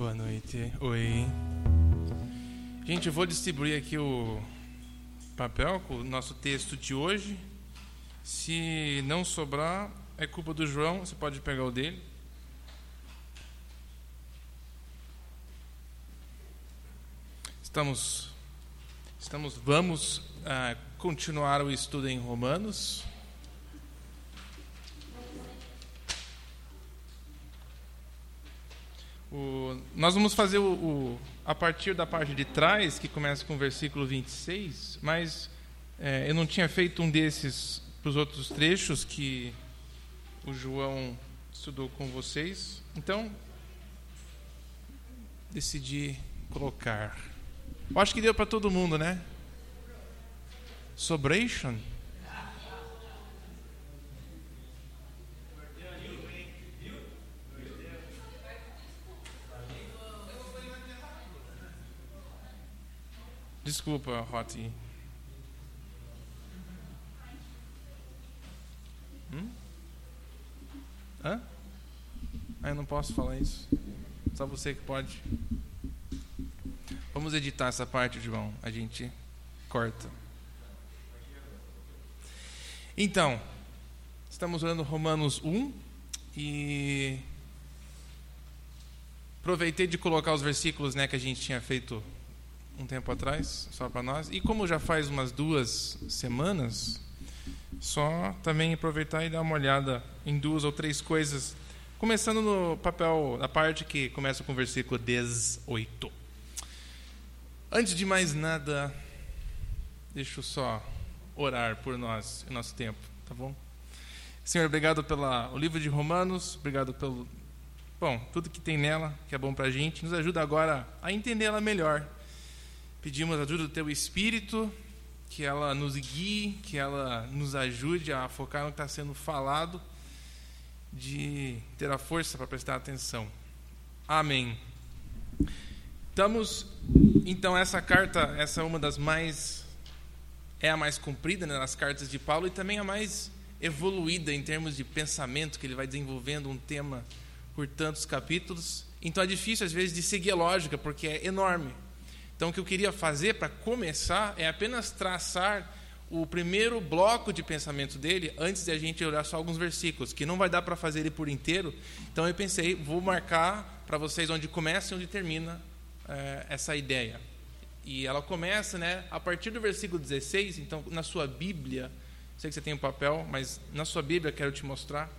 Boa noite. Oi. Gente, eu vou distribuir aqui o papel com o nosso texto de hoje. Se não sobrar, é culpa do João, você pode pegar o dele. Estamos, estamos, vamos uh, continuar o estudo em Romanos. O, nós vamos fazer o, o, a partir da parte de trás, que começa com o versículo 26, mas é, eu não tinha feito um desses para os outros trechos que o João estudou com vocês. Então, decidi colocar. Eu acho que deu para todo mundo, né? Sobration. Desculpa, Roti. Hum? Hã? Ah, eu não posso falar isso. Só você que pode. Vamos editar essa parte, João. A gente corta. Então, estamos olhando Romanos 1 e aproveitei de colocar os versículos né, que a gente tinha feito um tempo atrás, só para nós. E como já faz umas duas semanas, só também aproveitar e dar uma olhada em duas ou três coisas. Começando no papel, na parte que começa com o versículo 18. Antes de mais nada, deixa eu só orar por nós e nosso tempo, tá bom? Senhor, obrigado pelo livro de Romanos, obrigado pelo bom, tudo que tem nela, que é bom para a gente. Nos ajuda agora a entendê-la melhor Pedimos a ajuda do Teu Espírito, que ela nos guie, que ela nos ajude a focar no que está sendo falado, de ter a força para prestar atenção. Amém. Estamos, então, essa carta, essa é uma das mais, é a mais comprida né, nas cartas de Paulo e também a mais evoluída em termos de pensamento, que ele vai desenvolvendo um tema por tantos capítulos. Então é difícil, às vezes, de seguir a lógica, porque é enorme. Então, o que eu queria fazer para começar é apenas traçar o primeiro bloco de pensamento dele antes de a gente olhar só alguns versículos, que não vai dar para fazer ele por inteiro. Então, eu pensei, vou marcar para vocês onde começa e onde termina é, essa ideia. E ela começa né, a partir do versículo 16. Então, na sua Bíblia, sei que você tem um papel, mas na sua Bíblia quero te mostrar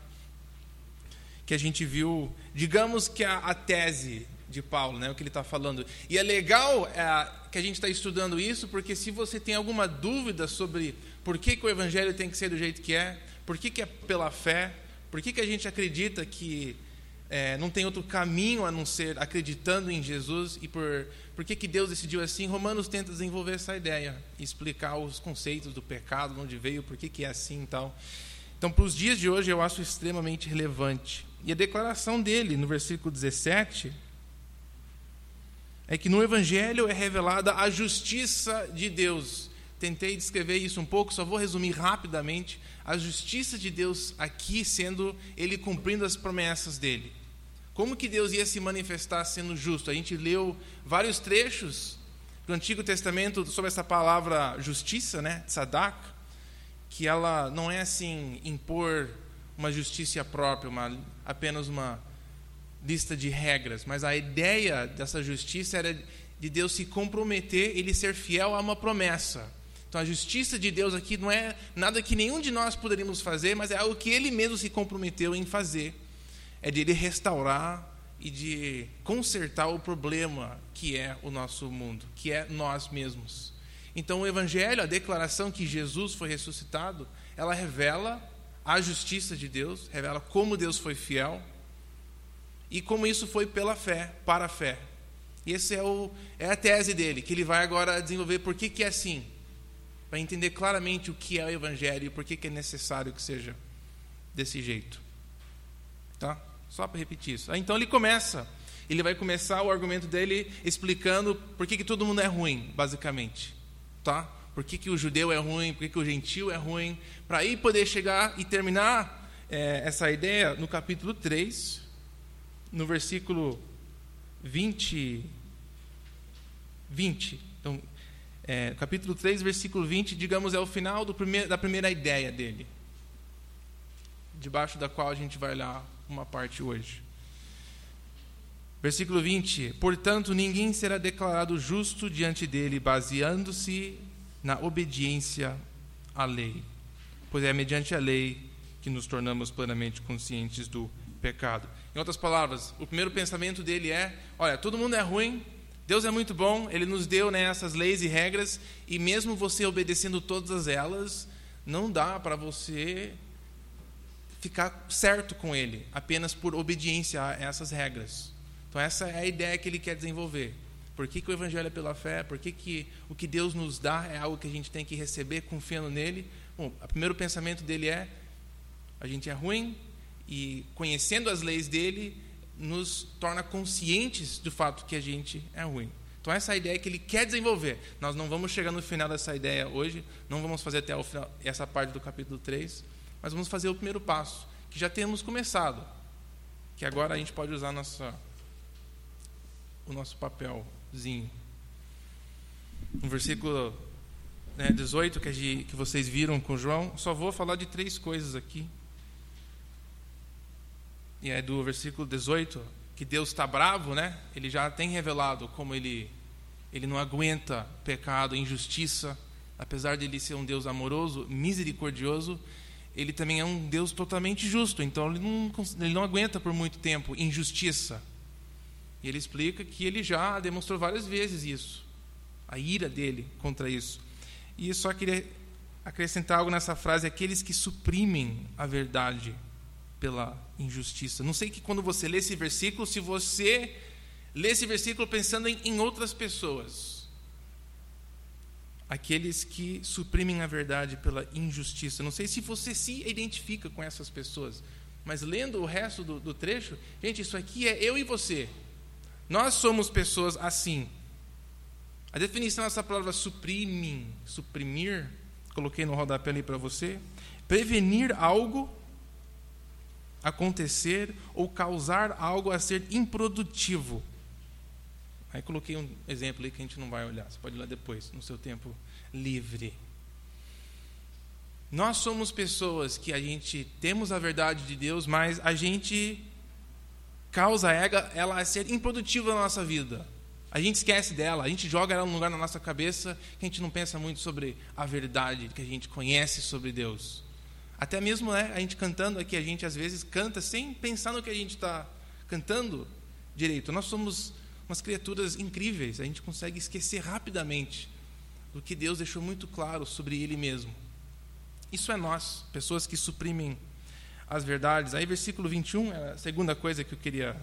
que a gente viu, digamos que a, a tese de Paulo, né, o que ele está falando. E é legal é, que a gente está estudando isso, porque se você tem alguma dúvida sobre por que, que o evangelho tem que ser do jeito que é, por que, que é pela fé, por que, que a gente acredita que é, não tem outro caminho a não ser acreditando em Jesus e por, por que, que Deus decidiu assim, Romanos tenta desenvolver essa ideia, explicar os conceitos do pecado, de onde veio, por que, que é assim e tal. Então, para os dias de hoje, eu acho extremamente relevante. E a declaração dele, no versículo 17, é que no Evangelho é revelada a justiça de Deus. Tentei descrever isso um pouco, só vou resumir rapidamente. A justiça de Deus aqui sendo Ele cumprindo as promessas dele. Como que Deus ia se manifestar sendo justo? A gente leu vários trechos do Antigo Testamento sobre essa palavra justiça, né? Tzadak, que ela não é assim impor uma justiça própria, uma, apenas uma lista de regras, mas a ideia dessa justiça era de Deus se comprometer, ele ser fiel a uma promessa. Então a justiça de Deus aqui não é nada que nenhum de nós poderíamos fazer, mas é algo que ele mesmo se comprometeu em fazer. É de ele restaurar e de consertar o problema que é o nosso mundo, que é nós mesmos. Então o evangelho, a declaração que Jesus foi ressuscitado, ela revela a justiça de Deus, revela como Deus foi fiel, e como isso foi pela fé, para a fé. E essa é, o, é a tese dele, que ele vai agora desenvolver por que, que é assim, para entender claramente o que é o Evangelho e por que, que é necessário que seja desse jeito. Tá? Só para repetir isso. Então ele começa, ele vai começar o argumento dele explicando por que, que todo mundo é ruim, basicamente. Tá? Por que, que o judeu é ruim, por que, que o gentil é ruim, para aí poder chegar e terminar é, essa ideia no capítulo 3, no versículo 20. 20. Então, é, capítulo 3, versículo 20, digamos, é o final primeiro, da primeira ideia dele, debaixo da qual a gente vai olhar uma parte hoje. Versículo 20: Portanto, ninguém será declarado justo diante dele, baseando-se na obediência à lei, pois é mediante a lei que nos tornamos plenamente conscientes do pecado. Em outras palavras, o primeiro pensamento dele é: olha, todo mundo é ruim, Deus é muito bom, Ele nos deu né, essas leis e regras, e mesmo você obedecendo todas elas, não dá para você ficar certo com Ele, apenas por obediência a essas regras. Então, essa é a ideia que ele quer desenvolver. Por que, que o Evangelho é pela fé? Por que, que o que Deus nos dá é algo que a gente tem que receber confiando nele? Bom, o primeiro pensamento dele é: a gente é ruim e conhecendo as leis dele nos torna conscientes do fato que a gente é ruim. Então essa é a ideia que ele quer desenvolver. Nós não vamos chegar no final dessa ideia hoje, não vamos fazer até final, essa parte do capítulo 3, mas vamos fazer o primeiro passo, que já temos começado, que agora a gente pode usar nossa o nosso papelzinho. No versículo né, 18 que, que vocês viram com João, só vou falar de três coisas aqui. E é do versículo 18 que Deus está bravo, né? Ele já tem revelado como ele ele não aguenta pecado, injustiça, apesar de ele ser um Deus amoroso, misericordioso, ele também é um Deus totalmente justo. Então ele não, ele não aguenta por muito tempo injustiça. E ele explica que ele já demonstrou várias vezes isso, a ira dele contra isso. E só queria acrescentar algo nessa frase: aqueles que suprimem a verdade pela injustiça. Não sei que quando você lê esse versículo, se você lê esse versículo pensando em, em outras pessoas. Aqueles que suprimem a verdade pela injustiça. Não sei se você se identifica com essas pessoas, mas lendo o resto do, do trecho, gente, isso aqui é eu e você. Nós somos pessoas assim. A definição dessa palavra suprimir, suprimir, coloquei no rodapé ali para você, prevenir algo acontecer ou causar algo a ser improdutivo. Aí coloquei um exemplo aí que a gente não vai olhar, você pode lá depois, no seu tempo livre. Nós somos pessoas que a gente temos a verdade de Deus, mas a gente causa ela a ser improdutiva na nossa vida. A gente esquece dela, a gente joga ela num lugar na nossa cabeça que a gente não pensa muito sobre a verdade que a gente conhece sobre Deus. Até mesmo né, a gente cantando aqui, a gente às vezes canta sem pensar no que a gente está cantando direito. Nós somos umas criaturas incríveis, a gente consegue esquecer rapidamente do que Deus deixou muito claro sobre Ele mesmo. Isso é nós, pessoas que suprimem as verdades. Aí, versículo 21, é a segunda coisa que eu queria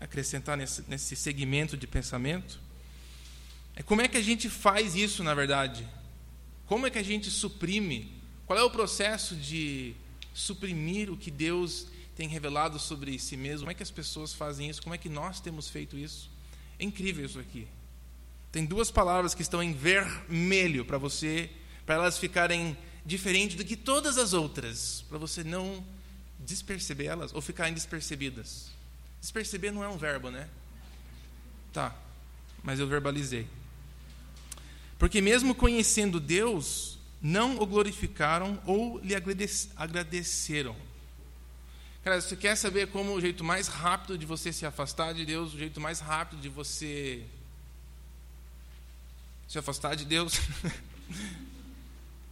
acrescentar nesse, nesse segmento de pensamento. É como é que a gente faz isso, na verdade? Como é que a gente suprime? Qual é o processo de suprimir o que Deus tem revelado sobre si mesmo? Como é que as pessoas fazem isso? Como é que nós temos feito isso? É incrível isso aqui. Tem duas palavras que estão em vermelho para você, para elas ficarem diferente do que todas as outras, para você não desperceber elas ou ficarem despercebidas. Desperceber não é um verbo, né? Tá, mas eu verbalizei. Porque mesmo conhecendo Deus, não o glorificaram ou lhe agradeceram. Cara, você quer saber como o jeito mais rápido de você se afastar de Deus, o jeito mais rápido de você se afastar de Deus?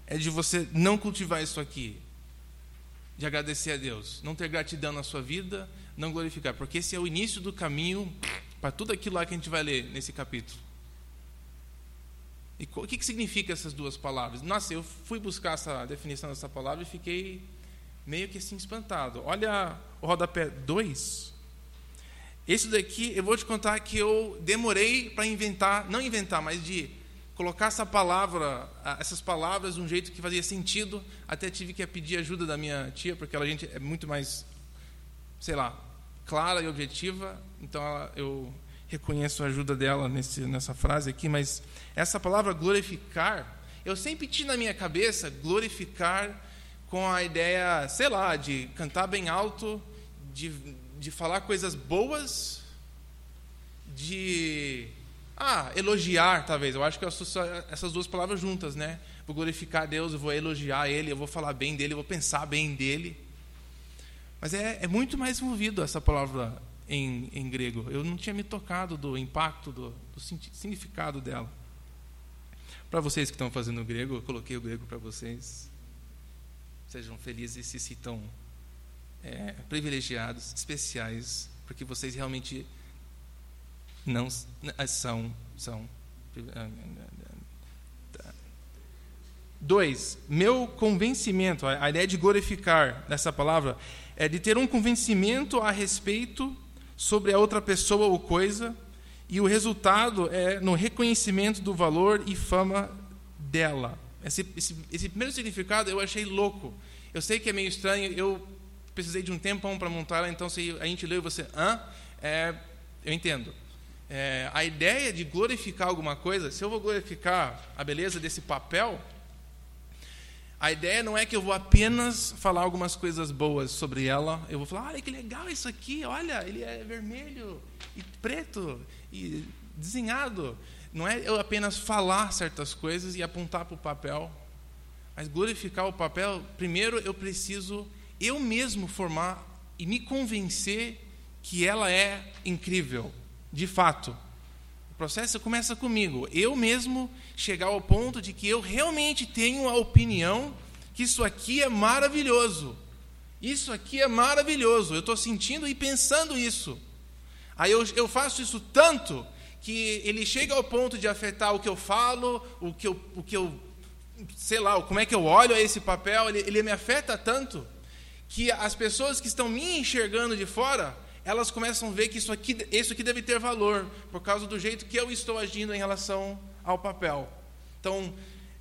é de você não cultivar isso aqui, de agradecer a Deus, não ter gratidão na sua vida, não glorificar, porque esse é o início do caminho para tudo aquilo lá que a gente vai ler nesse capítulo. E o que, que significa essas duas palavras? Nossa, eu fui buscar essa definição dessa palavra e fiquei meio que assim espantado. Olha o rodapé 2. Esse daqui, eu vou te contar que eu demorei para inventar, não inventar, mas de colocar essa palavra, essas palavras de um jeito que fazia sentido. Até tive que pedir ajuda da minha tia, porque ela gente é muito mais, sei lá, clara e objetiva. Então eu reconheço a ajuda dela nesse, nessa frase aqui. Mas essa palavra glorificar, eu sempre tinha na minha cabeça glorificar com a ideia, sei lá, de cantar bem alto, de, de falar coisas boas de ah, elogiar, talvez. Eu acho que eu essas duas palavras juntas, né? Vou glorificar Deus, eu vou elogiar Ele, eu vou falar bem dele, eu vou pensar bem dele. Mas é, é muito mais envolvido essa palavra em, em, grego. Eu não tinha me tocado do impacto, do, do significado dela. Para vocês que estão fazendo o grego, eu coloquei o grego para vocês. Sejam felizes e se sintam é, privilegiados, especiais, porque vocês realmente não são. são Dois, meu convencimento, a ideia de glorificar nessa palavra, é de ter um convencimento a respeito sobre a outra pessoa ou coisa, e o resultado é no reconhecimento do valor e fama dela. Esse, esse, esse primeiro significado eu achei louco. Eu sei que é meio estranho, eu precisei de um tempão para montar, então se a gente leu e você, hã? É, eu entendo. É, a ideia de glorificar alguma coisa, se eu vou glorificar a beleza desse papel, a ideia não é que eu vou apenas falar algumas coisas boas sobre ela. Eu vou falar, olha que legal isso aqui, olha, ele é vermelho e preto e desenhado. Não é eu apenas falar certas coisas e apontar para o papel. Mas glorificar o papel, primeiro eu preciso eu mesmo formar e me convencer que ela é incrível, de fato. O processo começa comigo. Eu mesmo chegar ao ponto de que eu realmente tenho a opinião que isso aqui é maravilhoso. Isso aqui é maravilhoso. Eu estou sentindo e pensando isso. Aí eu, eu faço isso tanto que ele chega ao ponto de afetar o que eu falo, o que eu, o que eu sei lá, como é que eu olho a esse papel, ele, ele me afeta tanto que as pessoas que estão me enxergando de fora elas começam a ver que isso aqui, isso aqui deve ter valor, por causa do jeito que eu estou agindo em relação ao papel. Então,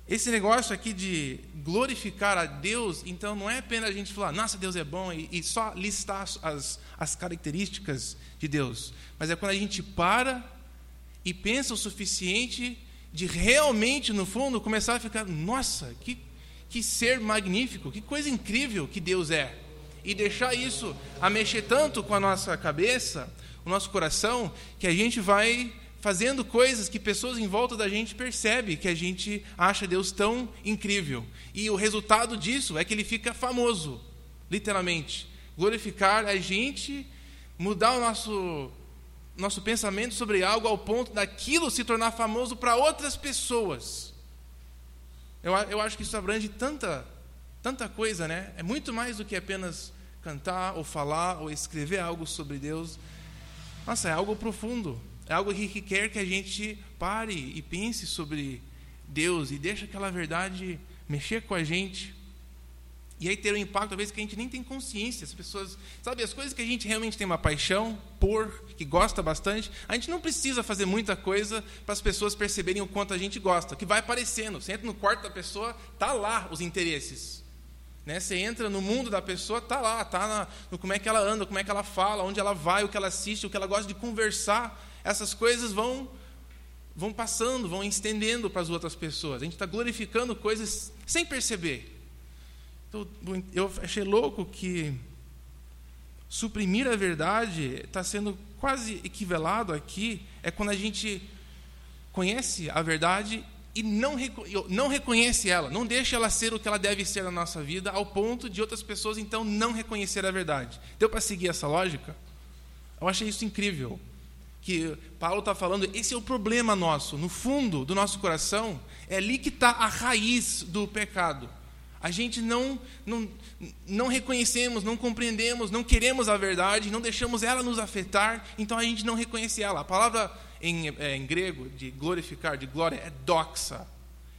esse negócio aqui de glorificar a Deus, então não é apenas a gente falar, nossa, Deus é bom, e, e só listar as, as características de Deus, mas é quando a gente para e pensa o suficiente de realmente, no fundo, começar a ficar, nossa, que, que ser magnífico, que coisa incrível que Deus é e deixar isso a mexer tanto com a nossa cabeça, o nosso coração, que a gente vai fazendo coisas que pessoas em volta da gente percebem que a gente acha Deus tão incrível. E o resultado disso é que ele fica famoso, literalmente. Glorificar a gente, mudar o nosso nosso pensamento sobre algo ao ponto daquilo se tornar famoso para outras pessoas. Eu, eu acho que isso abrange tanta, tanta coisa, né? É muito mais do que apenas cantar ou falar ou escrever algo sobre Deus. Nossa, é algo profundo. É algo que quer que a gente pare e pense sobre Deus e deixe aquela verdade mexer com a gente. E aí ter um impacto, talvez, que a gente nem tem consciência. As pessoas, sabe, as coisas que a gente realmente tem uma paixão por, que gosta bastante, a gente não precisa fazer muita coisa para as pessoas perceberem o quanto a gente gosta, que vai aparecendo. Você entra no quarto da pessoa, tá lá os interesses. Né? Você entra no mundo da pessoa, tá lá, tá no como é que ela anda, como é que ela fala, onde ela vai, o que ela assiste, o que ela gosta de conversar. Essas coisas vão vão passando, vão estendendo para as outras pessoas. A gente está glorificando coisas sem perceber. Então, eu achei louco que suprimir a verdade está sendo quase equivalado aqui é quando a gente conhece a verdade e não, não reconhece ela, não deixa ela ser o que ela deve ser na nossa vida, ao ponto de outras pessoas então não reconhecer a verdade. Deu para seguir essa lógica? Eu achei isso incrível. Que Paulo está falando, esse é o problema nosso, no fundo do nosso coração, é ali que está a raiz do pecado. A gente não, não, não reconhecemos, não compreendemos, não queremos a verdade, não deixamos ela nos afetar, então a gente não reconhece ela. A palavra em, é, em grego, de glorificar, de glória, é doxa.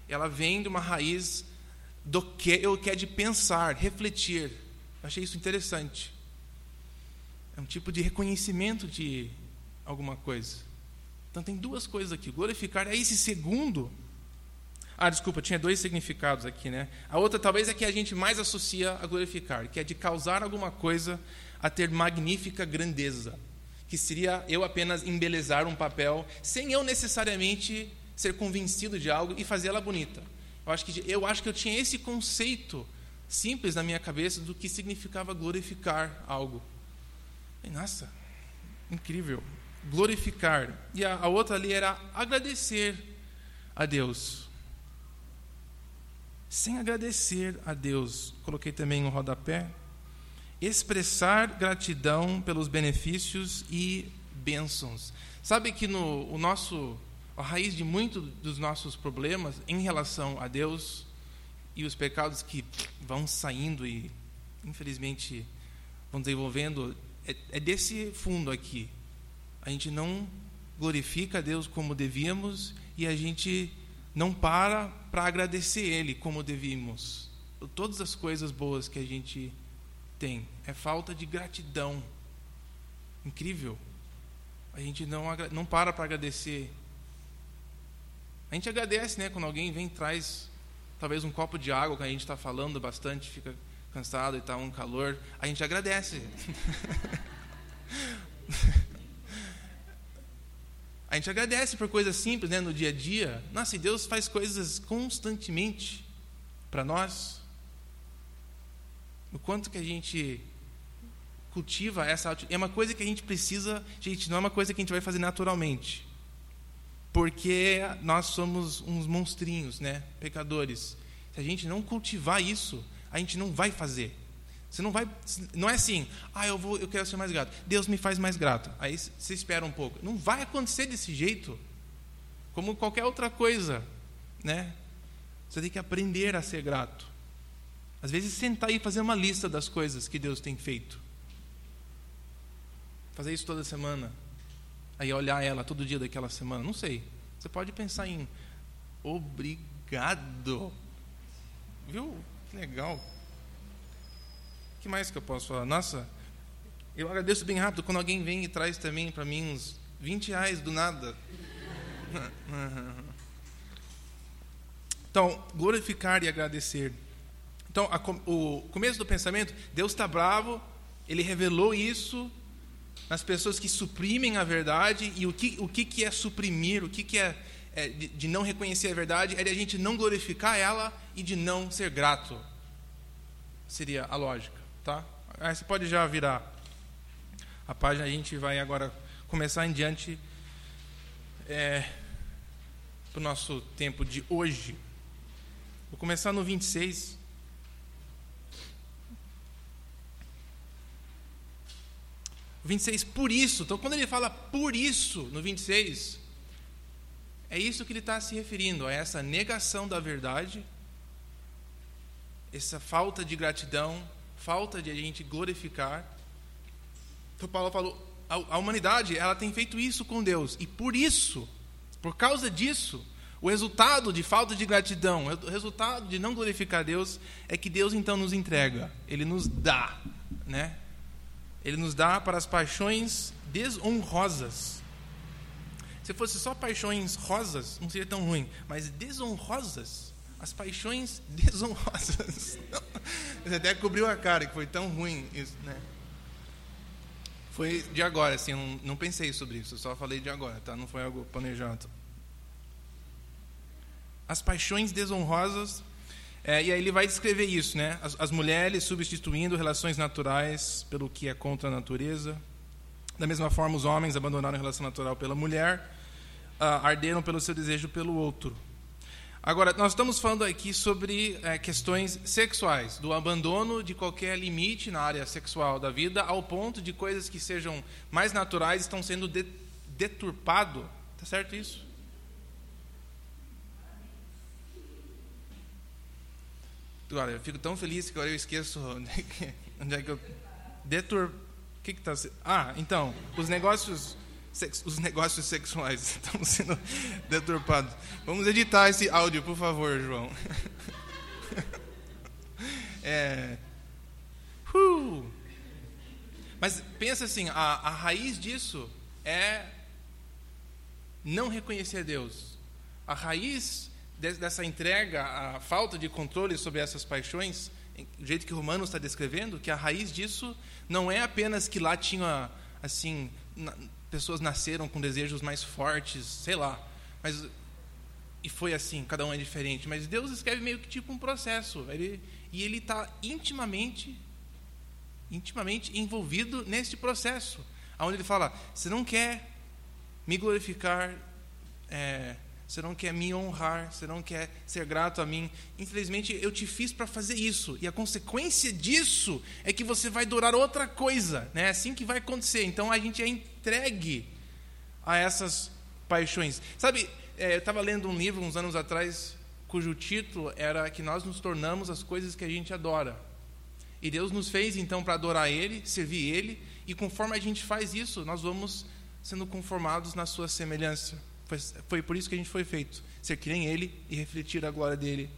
Ela vem de uma raiz do que, que é de pensar, refletir. Eu achei isso interessante. É um tipo de reconhecimento de alguma coisa. Então tem duas coisas aqui. Glorificar é esse segundo. Ah, desculpa, tinha dois significados aqui, né? A outra talvez é que a gente mais associa a glorificar, que é de causar alguma coisa a ter magnífica grandeza que seria eu apenas embelezar um papel, sem eu necessariamente ser convencido de algo e fazer ela bonita. Eu acho que eu acho que eu tinha esse conceito simples na minha cabeça do que significava glorificar algo. E, nossa, incrível. glorificar. E a, a outra ali era agradecer a Deus. Sem agradecer a Deus, coloquei também um rodapé. Expressar gratidão pelos benefícios e bênçãos. Sabe que no o nosso a raiz de muito dos nossos problemas em relação a Deus e os pecados que vão saindo e infelizmente vão desenvolvendo é, é desse fundo aqui. A gente não glorifica a Deus como devíamos e a gente não para para agradecer Ele como devíamos. Todas as coisas boas que a gente tem é falta de gratidão. Incrível. A gente não, não para para agradecer. A gente agradece, né, quando alguém vem e traz talvez um copo de água que a gente está falando bastante, fica cansado e está um calor, a gente agradece. a gente agradece por coisas simples, né, no dia a dia. Nossa, e Deus faz coisas constantemente para nós. O quanto que a gente cultiva essa é uma coisa que a gente precisa, gente, não é uma coisa que a gente vai fazer naturalmente. Porque nós somos uns monstrinhos, né, pecadores. Se a gente não cultivar isso, a gente não vai fazer. Você não vai, não é assim, ah, eu vou, eu quero ser mais grato. Deus me faz mais grato. Aí você espera um pouco. Não vai acontecer desse jeito. Como qualquer outra coisa, né? Você tem que aprender a ser grato. Às vezes sentar e fazer uma lista das coisas que Deus tem feito. Fazer isso toda semana. Aí olhar ela todo dia daquela semana, não sei. Você pode pensar em obrigado. Viu? Que legal que mais que eu posso falar? Nossa, eu agradeço bem rápido quando alguém vem e traz também para mim uns 20 reais do nada. Então, glorificar e agradecer. Então, a, o começo do pensamento, Deus está bravo, ele revelou isso nas pessoas que suprimem a verdade, e o que, o que, que é suprimir, o que, que é, é de, de, não reconhecer a verdade, é de a gente não glorificar ela e de não ser grato. Seria a lógica. Tá? Aí você pode já virar a página, a gente vai agora começar em diante é, para o nosso tempo de hoje. Vou começar no 26. 26, por isso. Então, quando ele fala por isso, no 26, é isso que ele está se referindo, a essa negação da verdade, essa falta de gratidão, falta de a gente glorificar. Então Paulo falou, a, a humanidade ela tem feito isso com Deus e por isso, por causa disso, o resultado de falta de gratidão, o resultado de não glorificar Deus é que Deus então nos entrega, Ele nos dá, né? Ele nos dá para as paixões desonrosas. Se fosse só paixões rosas, não seria tão ruim, mas desonrosas, as paixões desonrosas. Você até cobriu a cara, que foi tão ruim isso, né? Foi de agora, assim, não, não pensei sobre isso, só falei de agora, tá? Não foi algo planejado. As paixões desonrosas, é, e aí ele vai descrever isso, né? As, as mulheres substituindo relações naturais pelo que é contra a natureza. Da mesma forma, os homens abandonaram a relação natural pela mulher, uh, arderam pelo seu desejo pelo outro. Agora, nós estamos falando aqui sobre é, questões sexuais, do abandono de qualquer limite na área sexual da vida, ao ponto de coisas que sejam mais naturais estão sendo de, deturpado. Tá certo isso? Agora, eu fico tão feliz que agora eu esqueço onde é que, onde é que eu detur, o que que tá? Ah, então, os negócios os negócios sexuais estão sendo deturpados. Vamos editar esse áudio, por favor, João. É, uh, mas pensa assim, a, a raiz disso é não reconhecer Deus. A raiz dessa entrega, a falta de controle sobre essas paixões, do jeito que Romano está descrevendo, que a raiz disso não é apenas que lá tinha assim pessoas nasceram com desejos mais fortes, sei lá. Mas e foi assim, cada um é diferente. Mas Deus escreve meio que tipo um processo. Ele, e ele está intimamente, intimamente envolvido nesse processo, onde ele fala: você não quer me glorificar, é, você não quer me honrar, você não quer ser grato a mim. Infelizmente, eu te fiz para fazer isso, e a consequência disso é que você vai adorar outra coisa, né? É assim que vai acontecer. Então a gente é entregue a essas paixões. Sabe, é, eu estava lendo um livro uns anos atrás, cujo título era que nós nos tornamos as coisas que a gente adora. E Deus nos fez então para adorar Ele, servir Ele, e conforme a gente faz isso, nós vamos sendo conformados na Sua semelhança. Foi, foi por isso que a gente foi feito, ser que nem Ele e refletir a glória dele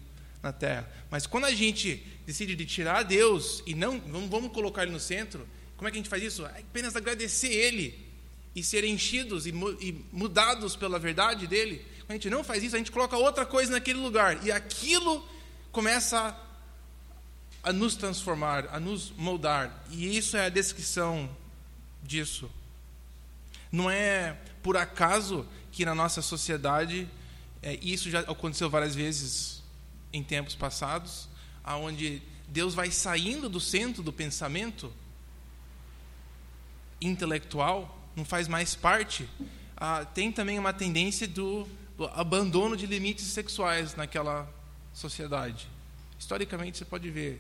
na terra. Mas quando a gente decide de tirar Deus e não vamos, vamos colocar Ele no centro, como é que a gente faz isso? É apenas agradecer Ele e ser enchidos e, e mudados pela verdade dele. Quando a gente não faz isso, a gente coloca outra coisa naquele lugar e aquilo começa a, a nos transformar, a nos moldar. E isso é a descrição disso. Não é por acaso que na nossa sociedade, é, isso já aconteceu várias vezes em tempos passados, aonde Deus vai saindo do centro do pensamento intelectual não faz mais parte, ah, tem também uma tendência do, do, abandono de limites sexuais naquela sociedade. Historicamente, você pode ver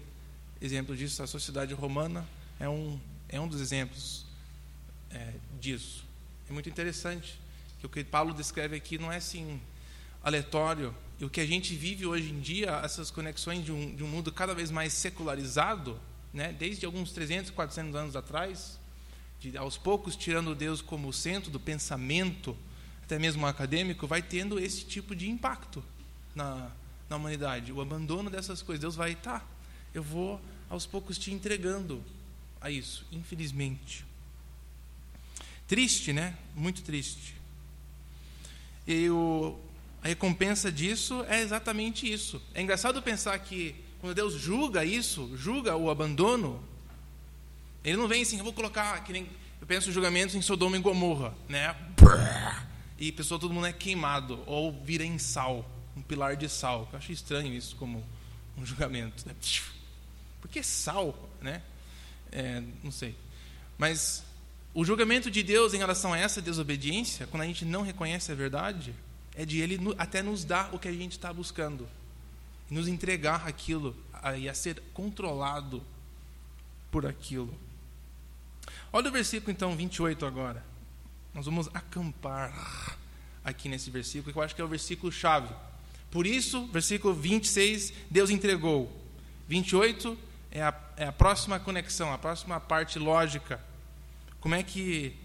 exemplos disso. A sociedade romana é um, é um dos exemplos é, disso. É muito interessante o que Paulo descreve aqui não é assim aleatório. E o que a gente vive hoje em dia, essas conexões de um, de um mundo cada vez mais secularizado, né, desde alguns 300, 400 anos atrás, de, aos poucos tirando Deus como centro do pensamento, até mesmo acadêmico, vai tendo esse tipo de impacto na, na humanidade. O abandono dessas coisas. Deus vai, tá, eu vou aos poucos te entregando a isso, infelizmente. Triste, né? Muito triste. E o, a recompensa disso é exatamente isso. É engraçado pensar que quando Deus julga isso, julga o abandono, ele não vem assim, eu vou colocar, que nem, eu penso julgamentos em Sodoma e Gomorra, né? E pessoa, todo mundo é queimado, ou vira em sal, um pilar de sal. Eu acho estranho isso como um julgamento. Né? Por que sal, né? É, não sei. Mas o julgamento de Deus em relação a essa desobediência, quando a gente não reconhece a verdade, é de Ele até nos dar o que a gente está buscando, nos entregar aquilo e a ser controlado por aquilo. Olha o versículo então 28 agora. Nós vamos acampar aqui nesse versículo, que eu acho que é o versículo chave. Por isso, versículo 26, Deus entregou. 28 é a, é a próxima conexão, a próxima parte lógica. Como é que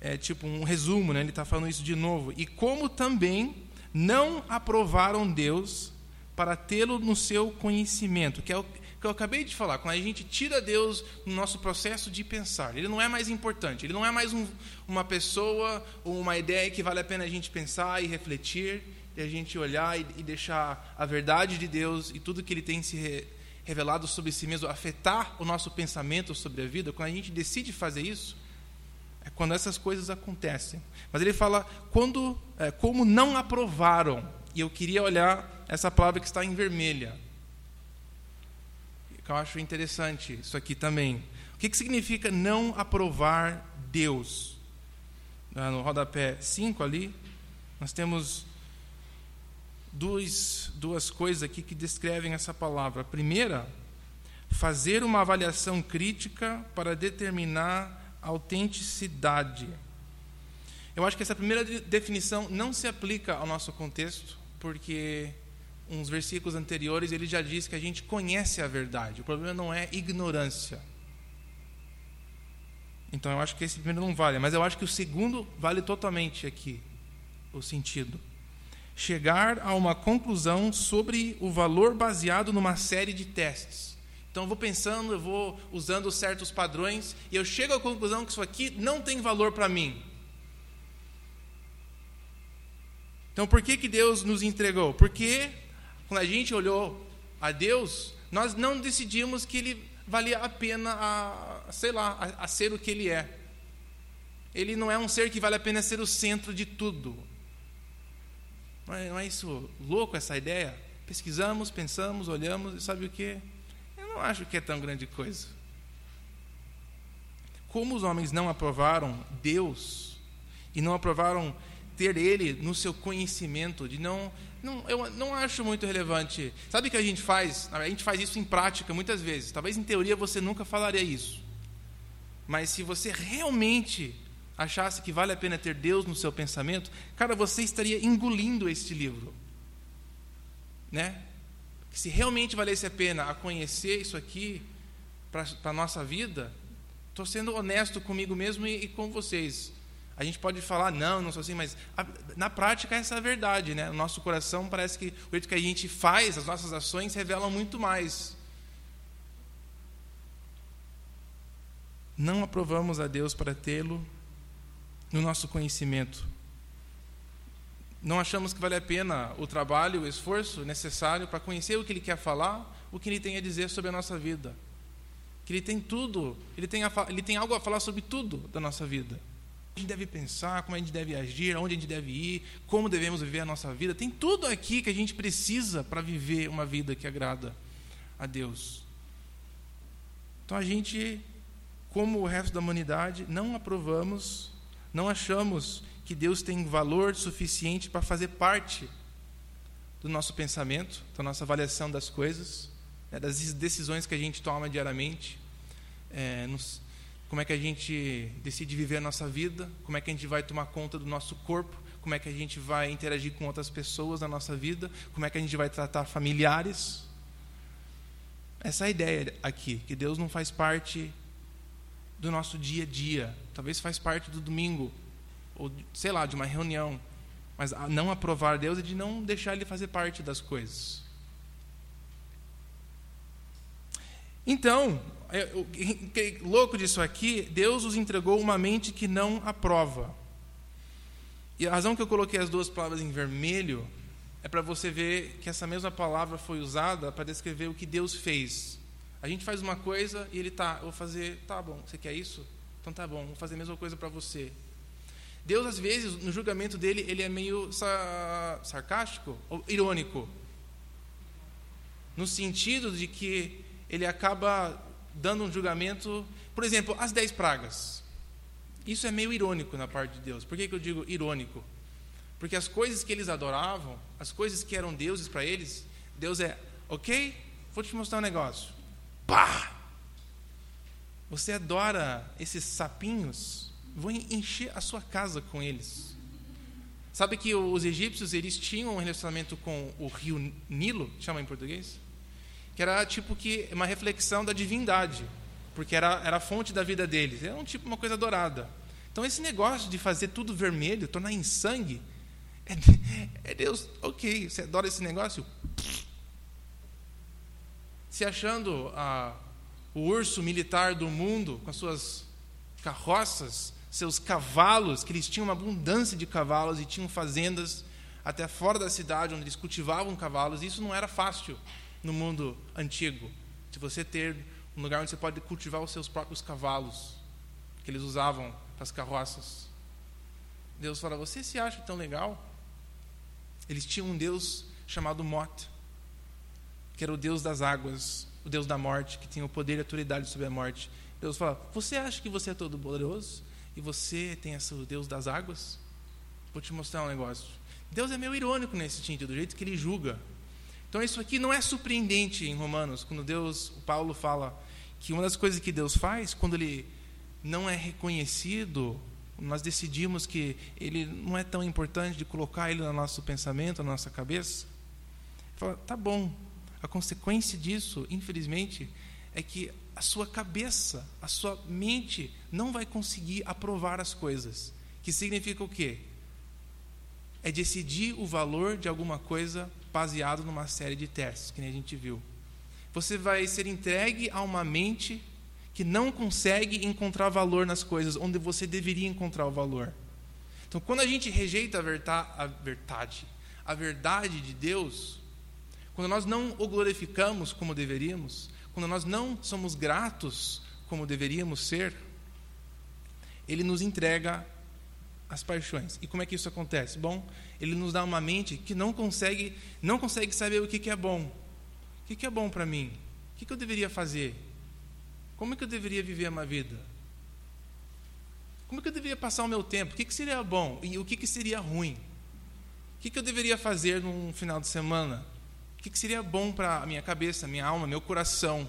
é tipo um resumo, né? Ele está falando isso de novo. E como também não aprovaram Deus para tê-lo no seu conhecimento, que é o, que eu acabei de falar, quando a gente tira Deus no nosso processo de pensar, ele não é mais importante, ele não é mais um, uma pessoa ou uma ideia que vale a pena a gente pensar e refletir, e a gente olhar e, e deixar a verdade de Deus e tudo que ele tem se re, revelado sobre si mesmo afetar o nosso pensamento sobre a vida, quando a gente decide fazer isso, é quando essas coisas acontecem. Mas ele fala quando, é, como não aprovaram, e eu queria olhar essa palavra que está em vermelha que eu acho interessante isso aqui também. O que, que significa não aprovar Deus? No rodapé 5 ali, nós temos duas, duas coisas aqui que descrevem essa palavra. A primeira, fazer uma avaliação crítica para determinar autenticidade. Eu acho que essa primeira definição não se aplica ao nosso contexto, porque uns versículos anteriores, ele já diz que a gente conhece a verdade. O problema não é ignorância. Então eu acho que esse primeiro não vale, mas eu acho que o segundo vale totalmente aqui o sentido. Chegar a uma conclusão sobre o valor baseado numa série de testes. Então eu vou pensando, eu vou usando certos padrões e eu chego à conclusão que isso aqui não tem valor para mim. Então por que, que Deus nos entregou? Porque quando a gente olhou a Deus, nós não decidimos que ele valia a pena a, sei lá, a, a ser o que ele é. Ele não é um ser que vale a pena ser o centro de tudo. Não é, não é isso louco essa ideia? Pesquisamos, pensamos, olhamos e sabe o que? Não acho que é tão grande coisa. Como os homens não aprovaram Deus, e não aprovaram ter ele no seu conhecimento, de não, não eu não acho muito relevante. Sabe o que a gente faz? A gente faz isso em prática muitas vezes. Talvez em teoria você nunca falaria isso. Mas se você realmente achasse que vale a pena ter Deus no seu pensamento, cara, você estaria engolindo este livro. Né? Se realmente valesse a pena a conhecer isso aqui para a nossa vida, estou sendo honesto comigo mesmo e, e com vocês. A gente pode falar, não, não sou assim, mas a, na prática essa é a verdade, né? O nosso coração parece que o jeito que a gente faz, as nossas ações revelam muito mais. Não aprovamos a Deus para tê-lo no nosso conhecimento. Não achamos que vale a pena o trabalho, o esforço necessário para conhecer o que Ele quer falar, o que Ele tem a dizer sobre a nossa vida. Que Ele tem tudo, Ele tem, a, ele tem algo a falar sobre tudo da nossa vida a gente deve pensar, como a gente deve agir, aonde a gente deve ir, como devemos viver a nossa vida. Tem tudo aqui que a gente precisa para viver uma vida que agrada a Deus. Então a gente, como o resto da humanidade, não aprovamos, não achamos que Deus tem valor suficiente para fazer parte do nosso pensamento, da nossa avaliação das coisas, né, das decisões que a gente toma diariamente. É, nos, como é que a gente decide viver a nossa vida, como é que a gente vai tomar conta do nosso corpo, como é que a gente vai interagir com outras pessoas na nossa vida, como é que a gente vai tratar familiares. Essa é a ideia aqui, que Deus não faz parte do nosso dia a dia, talvez faz parte do domingo, ou sei lá, de uma reunião, mas não aprovar Deus é de não deixar Ele fazer parte das coisas. Então, o louco disso aqui, Deus os entregou uma mente que não aprova. E a razão que eu coloquei as duas palavras em vermelho é para você ver que essa mesma palavra foi usada para descrever o que Deus fez. A gente faz uma coisa e ele tá, vou fazer, tá bom, você quer isso? Então tá bom, vou fazer a mesma coisa para você. Deus às vezes no julgamento dele ele é meio sarcástico ou irônico, no sentido de que ele acaba dando um julgamento. Por exemplo, as dez pragas. Isso é meio irônico na parte de Deus. Por que, que eu digo irônico? Porque as coisas que eles adoravam, as coisas que eram deuses para eles, Deus é, ok, vou te mostrar um negócio. Pá! Você adora esses sapinhos, vou encher a sua casa com eles. Sabe que os egípcios eles tinham um relacionamento com o rio Nilo, chama em português? que era tipo que uma reflexão da divindade, porque era, era a fonte da vida deles. Era um tipo uma coisa dourada. Então esse negócio de fazer tudo vermelho, tornar em sangue, é, é Deus, ok, você adora esse negócio? Se achando a, o urso militar do mundo, com as suas carroças, seus cavalos, que eles tinham uma abundância de cavalos e tinham fazendas até fora da cidade onde eles cultivavam cavalos, isso não era fácil no mundo antigo, de você ter um lugar onde você pode cultivar os seus próprios cavalos, que eles usavam para as carroças. Deus fala: Você se acha tão legal? Eles tinham um Deus chamado Mot, que era o Deus das águas, o Deus da morte, que tinha o poder e a autoridade sobre a morte. Deus fala: Você acha que você é todo poderoso? E você tem esse Deus das águas? Vou te mostrar um negócio. Deus é meio irônico nesse sentido, do jeito que ele julga. Então isso aqui não é surpreendente em Romanos, quando Deus, o Paulo fala que uma das coisas que Deus faz quando ele não é reconhecido, nós decidimos que ele não é tão importante de colocar ele no nosso pensamento, na nossa cabeça. Fala, tá bom. A consequência disso, infelizmente, é que a sua cabeça, a sua mente não vai conseguir aprovar as coisas. Que significa o quê? É decidir o valor de alguma coisa baseado numa série de testes, que nem a gente viu. Você vai ser entregue a uma mente que não consegue encontrar valor nas coisas onde você deveria encontrar o valor. Então, quando a gente rejeita a, a verdade, a verdade de Deus, quando nós não o glorificamos como deveríamos, quando nós não somos gratos como deveríamos ser, ele nos entrega as paixões. E como é que isso acontece? Bom, ele nos dá uma mente que não consegue, não consegue saber o que, é bom. O que, é bom para mim? O que, eu deveria fazer? Como é que eu deveria viver a minha vida? Como que eu deveria passar o meu tempo? O que, seria bom e o que, que seria ruim? O que, que eu deveria fazer num final de semana? O que, seria bom para a minha cabeça, minha alma, meu coração?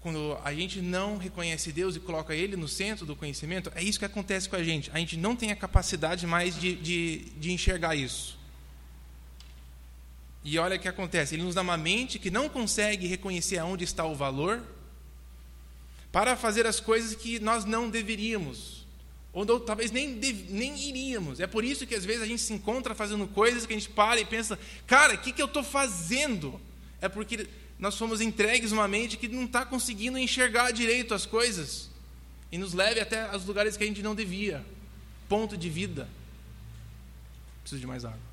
Quando a gente não reconhece Deus e coloca Ele no centro do conhecimento, é isso que acontece com a gente. A gente não tem a capacidade mais de, de, de enxergar isso. E olha o que acontece: Ele nos dá uma mente que não consegue reconhecer aonde está o valor para fazer as coisas que nós não deveríamos, ou talvez nem, nem iríamos. É por isso que às vezes a gente se encontra fazendo coisas que a gente para e pensa, cara, o que, que eu estou fazendo? É porque nós fomos entregues uma mente que não está conseguindo enxergar direito as coisas e nos leve até os lugares que a gente não devia. Ponto de vida. Preciso de mais água.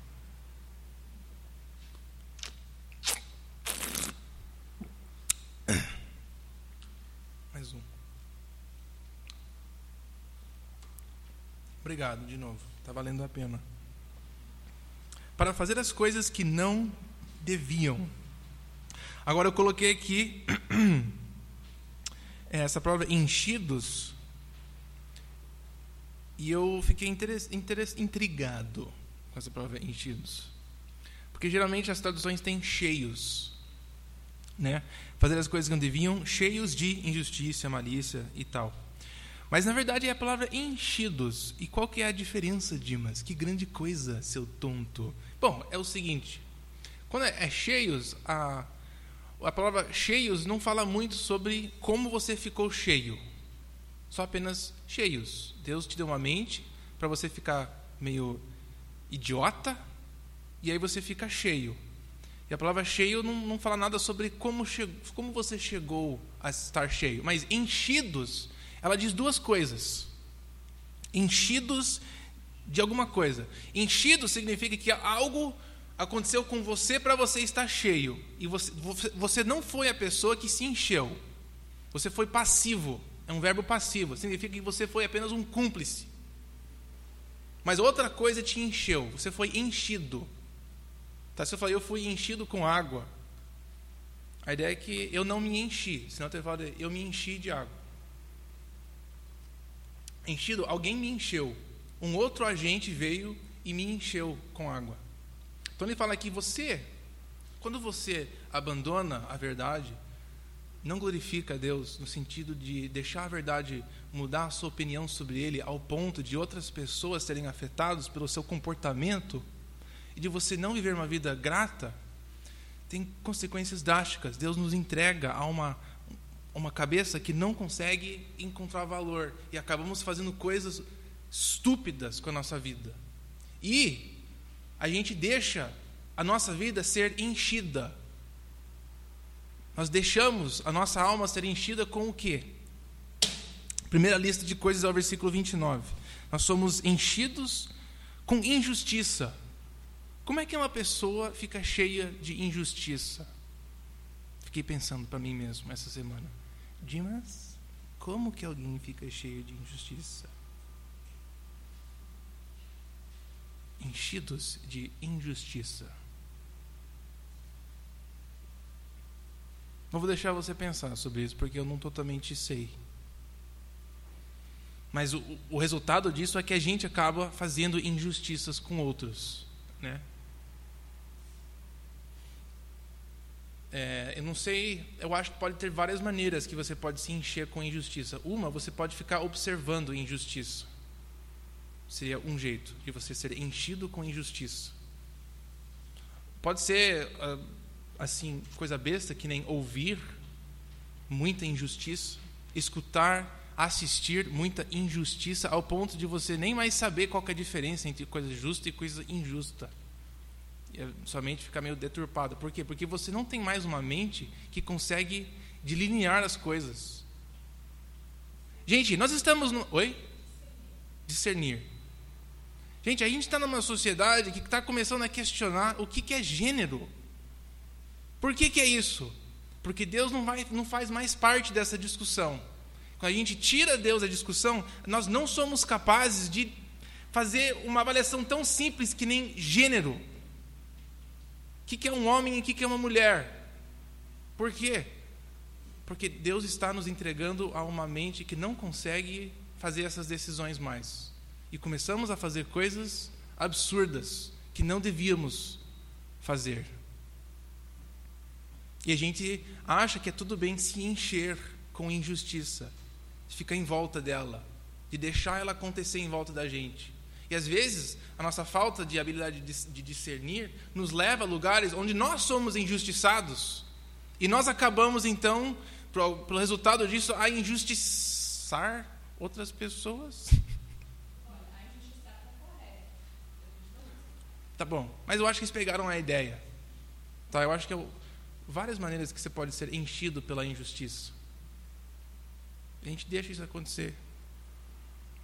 Obrigado de novo, está valendo a pena. Para fazer as coisas que não deviam. Agora eu coloquei aqui essa palavra enchidos e eu fiquei intrigado com essa palavra enchidos. Porque geralmente as traduções têm cheios. Né? Fazer as coisas que não deviam, cheios de injustiça, malícia e tal. Mas na verdade é a palavra enchidos. E qual que é a diferença, Dimas? Que grande coisa, seu tonto. Bom, é o seguinte: quando é cheios, a, a palavra cheios não fala muito sobre como você ficou cheio. Só apenas cheios. Deus te deu uma mente para você ficar meio idiota e aí você fica cheio. E a palavra cheio não, não fala nada sobre como, che, como você chegou a estar cheio. Mas enchidos ela diz duas coisas. Enchidos de alguma coisa. Enchido significa que algo aconteceu com você para você estar cheio. E você, você não foi a pessoa que se encheu. Você foi passivo. É um verbo passivo. Significa que você foi apenas um cúmplice. Mas outra coisa te encheu. Você foi enchido. Tá? Se eu falar, eu fui enchido com água. A ideia é que eu não me enchi. Senão eu teria falado, eu me enchi de água enchido, alguém me encheu. Um outro agente veio e me encheu com água. Então ele fala que você, quando você abandona a verdade, não glorifica a Deus no sentido de deixar a verdade mudar a sua opinião sobre ele ao ponto de outras pessoas serem afetadas pelo seu comportamento e de você não viver uma vida grata, tem consequências drásticas. Deus nos entrega a uma uma cabeça que não consegue encontrar valor e acabamos fazendo coisas estúpidas com a nossa vida. E a gente deixa a nossa vida ser enchida. Nós deixamos a nossa alma ser enchida com o quê? Primeira lista de coisas é o versículo 29. Nós somos enchidos com injustiça. Como é que uma pessoa fica cheia de injustiça? Fiquei pensando para mim mesmo essa semana. Dimas, como que alguém fica cheio de injustiça? Enchidos de injustiça. Não vou deixar você pensar sobre isso, porque eu não totalmente sei. Mas o, o resultado disso é que a gente acaba fazendo injustiças com outros. Né? É, eu não sei, eu acho que pode ter várias maneiras que você pode se encher com injustiça. Uma, você pode ficar observando injustiça. Seria um jeito de você ser enchido com injustiça. Pode ser, ah, assim, coisa besta, que nem ouvir muita injustiça, escutar, assistir muita injustiça, ao ponto de você nem mais saber qual é a diferença entre coisa justa e coisa injusta sua mente fica meio deturpada. Por quê? Porque você não tem mais uma mente que consegue delinear as coisas. Gente, nós estamos no. Oi? Discernir. Gente, a gente está numa sociedade que está começando a questionar o que, que é gênero. Por que, que é isso? Porque Deus não, vai, não faz mais parte dessa discussão. Quando a gente tira Deus da discussão, nós não somos capazes de fazer uma avaliação tão simples que nem gênero que, que é um homem e o que, que é uma mulher. Por quê? Porque Deus está nos entregando a uma mente que não consegue fazer essas decisões mais. E começamos a fazer coisas absurdas que não devíamos fazer. E a gente acha que é tudo bem se encher com injustiça, ficar em volta dela, de deixar ela acontecer em volta da gente. E às vezes, a nossa falta de habilidade de discernir nos leva a lugares onde nós somos injustiçados. E nós acabamos, então, pelo resultado disso, a injustiçar outras pessoas. Tá bom, mas eu acho que eles pegaram a ideia. Tá, eu acho que é várias maneiras que você pode ser enchido pela injustiça. A gente deixa isso acontecer.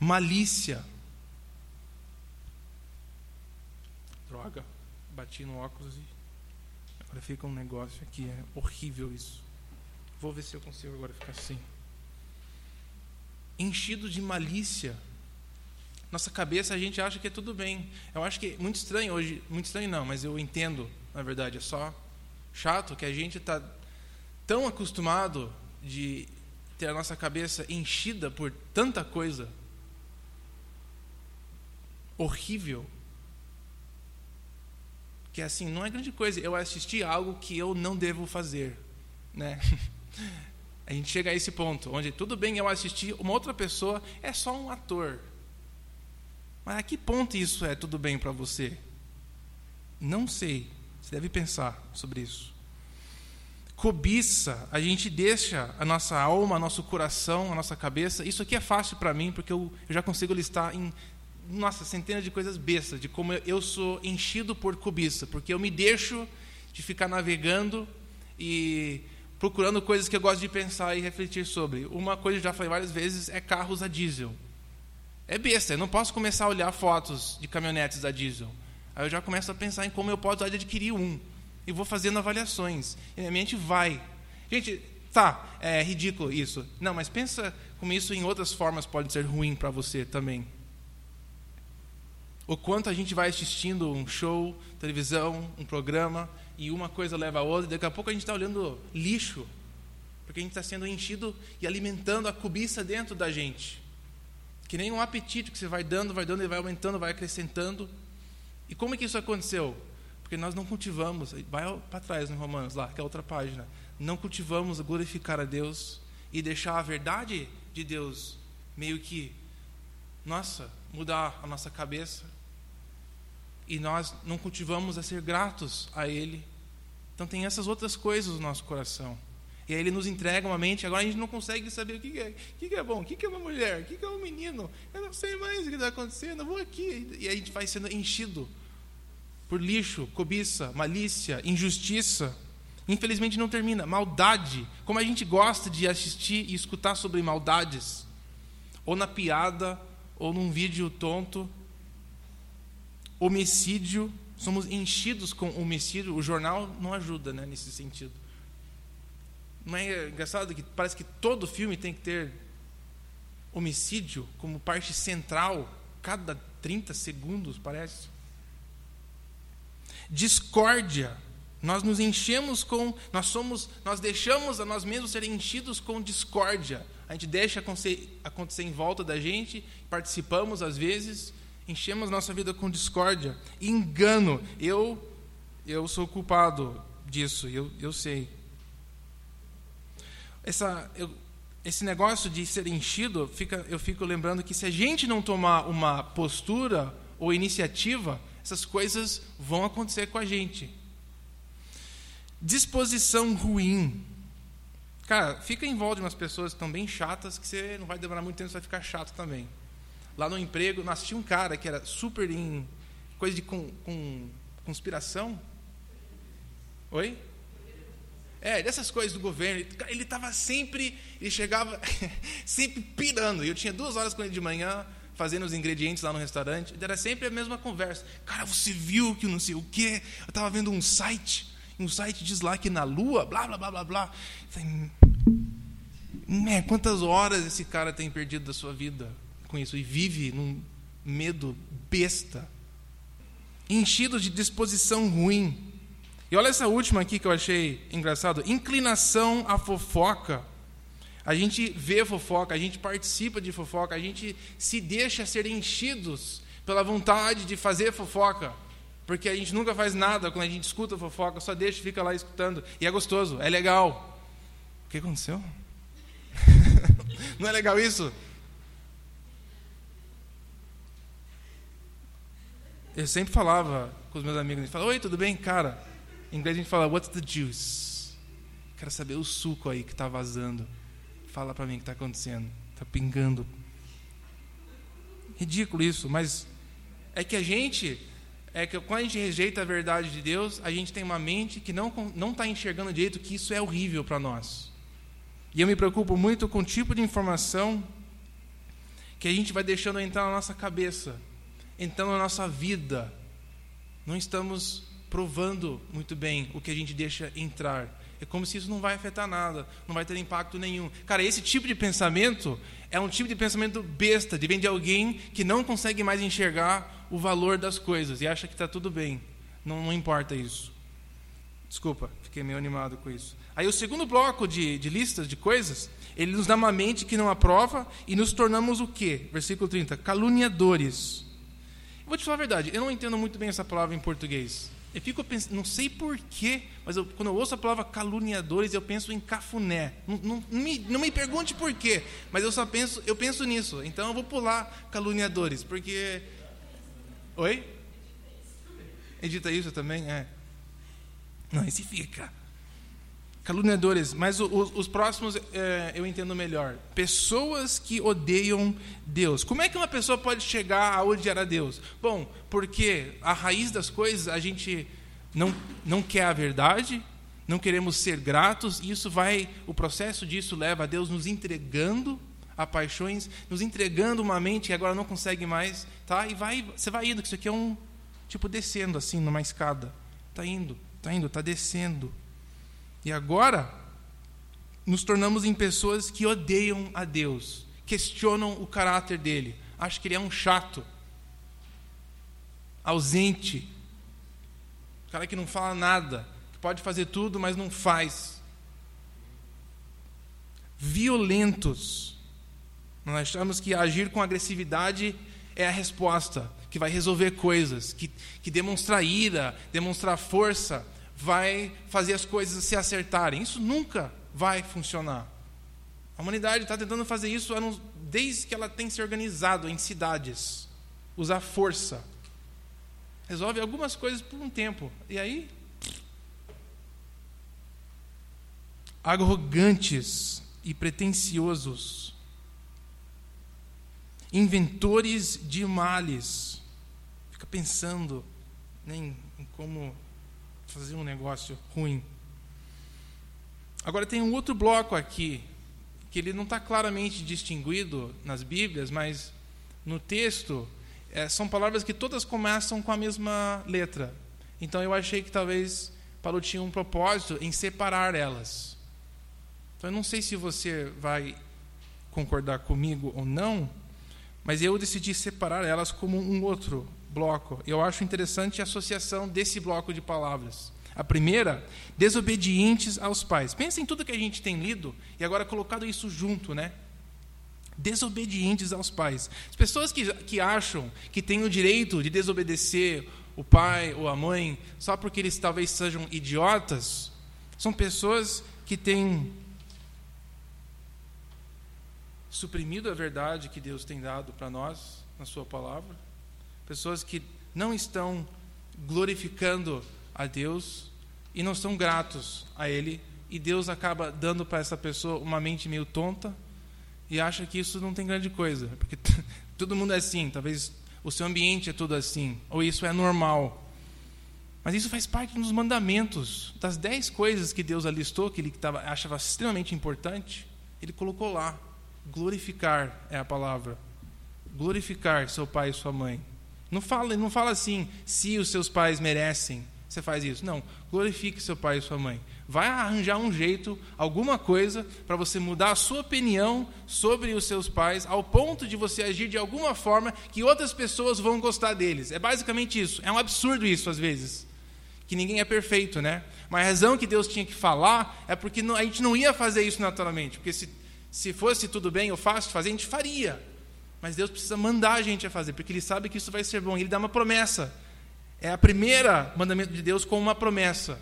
Malícia. Droga, bati no óculos e agora fica um negócio aqui. É horrível isso. Vou ver se eu consigo agora ficar assim. Enchido de malícia nossa cabeça a gente acha que é tudo bem. Eu acho que é muito estranho hoje, muito estranho não, mas eu entendo, na verdade, é só chato que a gente está tão acostumado de ter a nossa cabeça enchida por tanta coisa horrível que assim não é grande coisa eu assistir algo que eu não devo fazer, né? A gente chega a esse ponto onde tudo bem eu assistir uma outra pessoa é só um ator, mas a que ponto isso é tudo bem para você? Não sei. Você deve pensar sobre isso. Cobiça, a gente deixa a nossa alma, nosso coração, a nossa cabeça. Isso aqui é fácil para mim, porque eu, eu já consigo listar em nossa, centenas de coisas bestas, de como eu sou enchido por cobiça, porque eu me deixo de ficar navegando e procurando coisas que eu gosto de pensar e refletir sobre. Uma coisa que já falei várias vezes é carros a diesel. É besta, eu não posso começar a olhar fotos de caminhonetes da diesel. Aí eu já começo a pensar em como eu posso adquirir um. E vou fazendo avaliações. E minha mente vai. Gente, tá, é ridículo isso. Não, mas pensa como isso em outras formas pode ser ruim para você também. O quanto a gente vai assistindo um show, televisão, um programa, e uma coisa leva a outra, e daqui a pouco a gente está olhando lixo, porque a gente está sendo enchido e alimentando a cobiça dentro da gente. Que nem um apetite que você vai dando, vai dando e vai aumentando, vai acrescentando. E como é que isso aconteceu? Porque nós não cultivamos, vai para trás no Romanos, lá, que é outra página. Não cultivamos glorificar a Deus e deixar a verdade de Deus meio que, nossa, mudar a nossa cabeça. E nós não cultivamos a ser gratos a Ele. Então tem essas outras coisas no nosso coração. E aí ele nos entrega uma mente, agora a gente não consegue saber o que é, o que é bom, o que é uma mulher, o que é um menino. Eu não sei mais o que está acontecendo, eu vou aqui. E aí a gente vai sendo enchido por lixo, cobiça, malícia, injustiça. Infelizmente não termina. Maldade. Como a gente gosta de assistir e escutar sobre maldades. Ou na piada, ou num vídeo tonto. Homicídio. Somos enchidos com homicídio. O jornal não ajuda né, nesse sentido. Não é engraçado que parece que todo filme tem que ter homicídio como parte central, cada 30 segundos, parece. Discórdia. Nós nos enchemos com, nós somos, nós deixamos a nós mesmos serem enchidos com discórdia. A gente deixa acontecer, acontecer em volta da gente, participamos às vezes, enchemos nossa vida com discórdia, engano. Eu eu sou culpado disso, eu, eu sei essa, eu, esse negócio de ser enchido, fica, eu fico lembrando que se a gente não tomar uma postura ou iniciativa, essas coisas vão acontecer com a gente. Disposição ruim. Cara, fica em volta de umas pessoas que estão bem chatas, que você não vai demorar muito tempo, você vai ficar chato também. Lá no emprego, nós tinha um cara que era super em coisa de com, com conspiração. Oi? É, dessas coisas do governo. Ele estava sempre, ele chegava sempre pirando. E eu tinha duas horas com ele de manhã, fazendo os ingredientes lá no restaurante. Era sempre a mesma conversa. Cara, você viu que não sei o quê? Eu estava vendo um site, um site diz lá que na Lua, blá, blá, blá, blá, blá. falei, é, quantas horas esse cara tem perdido da sua vida com isso? E vive num medo besta. Enchido de disposição ruim e olha essa última aqui que eu achei engraçado: inclinação à fofoca A gente vê fofoca, a gente participa de fofoca, a gente se deixa ser enchidos pela vontade de fazer fofoca. Porque a gente nunca faz nada quando a gente escuta fofoca, só deixa e fica lá escutando. E é gostoso, é legal. O que aconteceu? Não é legal isso? Eu sempre falava com os meus amigos, a gente fala, oi, tudo bem? Cara, em inglês a gente fala, what's the juice? Quero saber o suco aí que está vazando. Fala para mim o que está acontecendo. Está pingando. Ridículo isso, mas é que a gente, é que quando a gente rejeita a verdade de Deus, a gente tem uma mente que não está enxergando direito que isso é horrível para nós. E eu me preocupo muito com o tipo de informação que a gente vai deixando entrar na nossa cabeça, entrar na nossa vida. Não estamos provando muito bem o que a gente deixa entrar. É como se isso não vai afetar nada, não vai ter impacto nenhum. Cara, esse tipo de pensamento é um tipo de pensamento besta, de vem de alguém que não consegue mais enxergar o valor das coisas e acha que está tudo bem. Não, não, importa isso. Desculpa, fiquei meio animado com isso. Aí o segundo bloco de, de listas de coisas, ele nos dá uma mente que não aprova e nos tornamos o quê? Versículo 30, caluniadores. Vou te falar a verdade, eu não entendo muito bem essa palavra em português. Eu fico pensando, não sei porquê, mas eu, quando eu ouço a palavra caluniadores, eu penso em cafuné. Não, não, me, não me pergunte porquê, mas eu só penso, eu penso nisso. Então eu vou pular caluniadores, porque. Oi? Edita isso também? É. Não, esse fica. Caluniadores, mas os, os próximos é, eu entendo melhor. Pessoas que odeiam Deus. Como é que uma pessoa pode chegar a odiar a Deus? Bom, porque a raiz das coisas a gente não, não quer a verdade, não queremos ser gratos, e isso vai, o processo disso leva a Deus nos entregando a paixões, nos entregando uma mente que agora não consegue mais, tá? E vai, você vai indo, que isso aqui é um tipo descendo assim numa escada. Tá indo, tá indo, tá descendo. E agora, nos tornamos em pessoas que odeiam a Deus, questionam o caráter dele, acham que ele é um chato, ausente, cara que não fala nada, que pode fazer tudo, mas não faz. Violentos. Nós achamos que agir com agressividade é a resposta, que vai resolver coisas, que, que demonstrar ira, demonstrar força, vai fazer as coisas se acertarem. Isso nunca vai funcionar. A humanidade está tentando fazer isso desde que ela tem se organizado em cidades. Usar força. Resolve algumas coisas por um tempo. E aí. Arrogantes e pretensiosos. Inventores de males. Fica pensando em, em como fazer um negócio ruim. Agora tem um outro bloco aqui, que ele não está claramente distinguido nas Bíblias, mas no texto é, são palavras que todas começam com a mesma letra. Então eu achei que talvez Paulo tinha um propósito em separar elas. Então eu não sei se você vai concordar comigo ou não, mas eu decidi separar elas como um outro bloco. Eu acho interessante a associação desse bloco de palavras. A primeira, desobedientes aos pais. Pensa em tudo que a gente tem lido e agora colocado isso junto, né? Desobedientes aos pais. As pessoas que, que acham que têm o direito de desobedecer o pai ou a mãe só porque eles talvez sejam idiotas, são pessoas que têm suprimido a verdade que Deus tem dado para nós na Sua palavra pessoas que não estão glorificando a Deus e não são gratos a Ele, e Deus acaba dando para essa pessoa uma mente meio tonta e acha que isso não tem grande coisa, porque todo mundo é assim, talvez o seu ambiente é tudo assim, ou isso é normal. Mas isso faz parte dos mandamentos, das dez coisas que Deus alistou, que ele tava, achava extremamente importante, ele colocou lá. Glorificar é a palavra. Glorificar seu pai e sua mãe. Não fala, não fala assim, se os seus pais merecem, você faz isso. Não, glorifique seu pai e sua mãe. Vai arranjar um jeito, alguma coisa, para você mudar a sua opinião sobre os seus pais, ao ponto de você agir de alguma forma que outras pessoas vão gostar deles. É basicamente isso. É um absurdo isso, às vezes. Que ninguém é perfeito, né? Mas a razão que Deus tinha que falar é porque a gente não ia fazer isso naturalmente. Porque se, Se fosse tudo bem fácil de fazer, a gente faria. Mas Deus precisa mandar a gente a fazer, porque Ele sabe que isso vai ser bom. Ele dá uma promessa. É a primeira mandamento de Deus com uma promessa.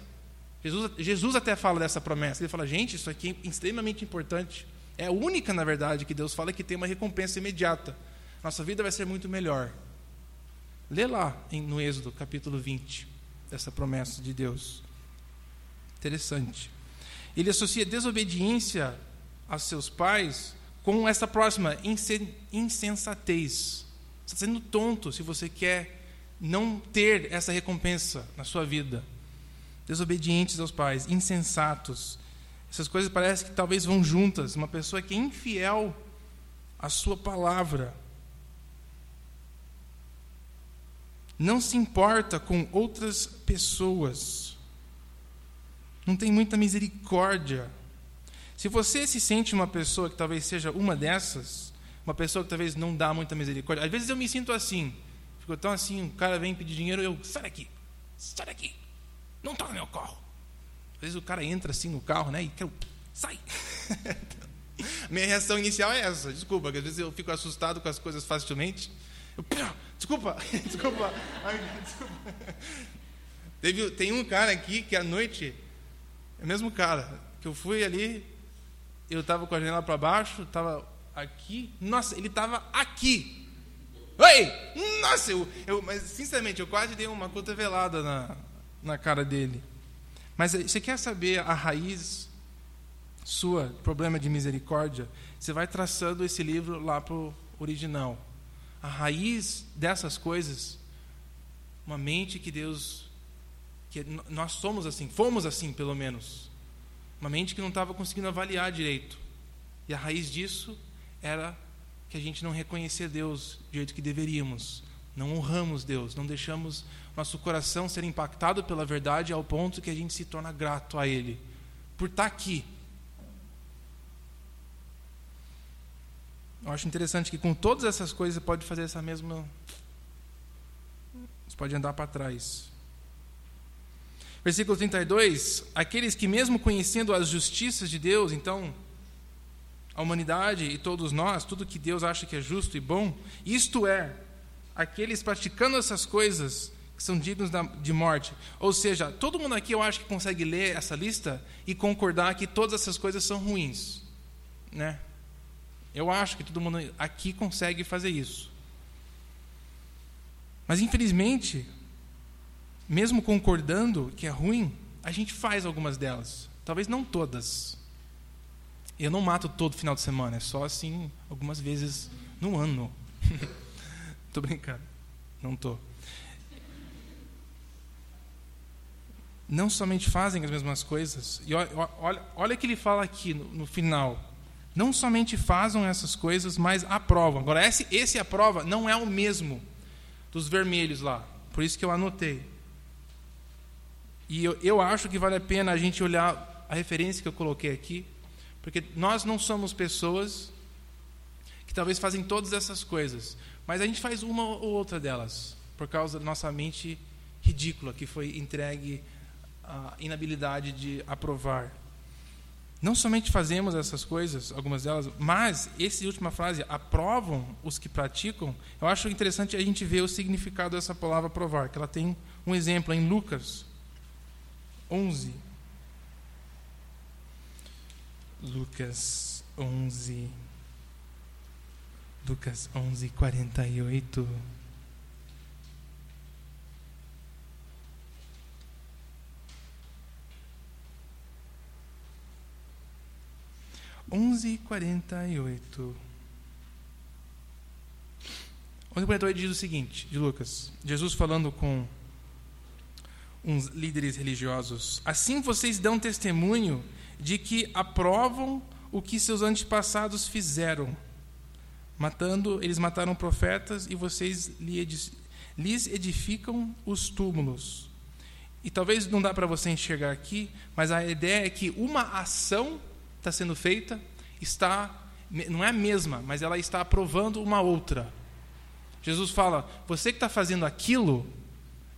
Jesus, Jesus até fala dessa promessa. Ele fala, gente, isso aqui é extremamente importante. É a única, na verdade, que Deus fala que tem uma recompensa imediata. Nossa vida vai ser muito melhor. Lê lá no Êxodo, capítulo 20, essa promessa de Deus. Interessante. Ele associa desobediência a seus pais com essa próxima, insensatez. Você está sendo tonto se você quer não ter essa recompensa na sua vida. Desobedientes aos pais, insensatos. Essas coisas parecem que talvez vão juntas. Uma pessoa que é infiel à sua palavra. Não se importa com outras pessoas. Não tem muita misericórdia. Se você se sente uma pessoa que talvez seja uma dessas, uma pessoa que talvez não dá muita misericórdia, às vezes eu me sinto assim. Fico tão assim, um cara vem pedir dinheiro, eu, sai daqui, sai daqui, não toca meu carro. Às vezes o cara entra assim no carro, né, e quer, sai. Minha reação inicial é essa, desculpa, às vezes eu fico assustado com as coisas facilmente. Eu, desculpa, desculpa, Ai, desculpa. Teve, tem um cara aqui que à noite, é o mesmo cara, que eu fui ali, eu estava com a janela para baixo, estava aqui, nossa, ele estava aqui. Oi! Nossa, eu, eu, mas sinceramente, eu quase dei uma cotovelada na, na cara dele. Mas você quer saber a raiz sua, problema de misericórdia? Você vai traçando esse livro lá para o original. A raiz dessas coisas, uma mente que Deus, que nós somos assim, fomos assim pelo menos. Uma mente que não estava conseguindo avaliar direito. E a raiz disso era que a gente não reconhecia Deus do jeito que deveríamos, não honramos Deus, não deixamos nosso coração ser impactado pela verdade ao ponto que a gente se torna grato a Ele por estar aqui. Eu acho interessante que com todas essas coisas você pode fazer essa mesma. Você pode andar para trás. Versículo 32: Aqueles que, mesmo conhecendo as justiças de Deus, então a humanidade e todos nós, tudo que Deus acha que é justo e bom, isto é, aqueles praticando essas coisas que são dignos de morte. Ou seja, todo mundo aqui eu acho que consegue ler essa lista e concordar que todas essas coisas são ruins, né? Eu acho que todo mundo aqui consegue fazer isso. Mas infelizmente, mesmo concordando que é ruim, a gente faz algumas delas. Talvez não todas. Eu não mato todo final de semana, é só assim algumas vezes no ano. tô brincando. Não tô. Não somente fazem as mesmas coisas, e olha, olha, que ele fala aqui no, no final. Não somente fazem essas coisas, mas aprovam. Agora, esse, esse aprova não é o mesmo dos vermelhos lá. Por isso que eu anotei. E eu, eu acho que vale a pena a gente olhar a referência que eu coloquei aqui, porque nós não somos pessoas que talvez fazem todas essas coisas, mas a gente faz uma ou outra delas, por causa da nossa mente ridícula que foi entregue à inabilidade de aprovar. Não somente fazemos essas coisas, algumas delas, mas essa última frase, aprovam os que praticam, eu acho interessante a gente ver o significado dessa palavra aprovar, que ela tem um exemplo em Lucas 11, Lucas 11. Lucas 11, 48. Onze quarenta e oito. Onze quarenta e oito diz o seguinte, de Lucas, Jesus falando com uns líderes religiosos: Assim vocês dão testemunho de que aprovam o que seus antepassados fizeram. Matando, eles mataram profetas e vocês lhes edificam os túmulos. E talvez não dá para você enxergar aqui, mas a ideia é que uma ação está sendo feita, está não é a mesma, mas ela está aprovando uma outra. Jesus fala: você que está fazendo aquilo,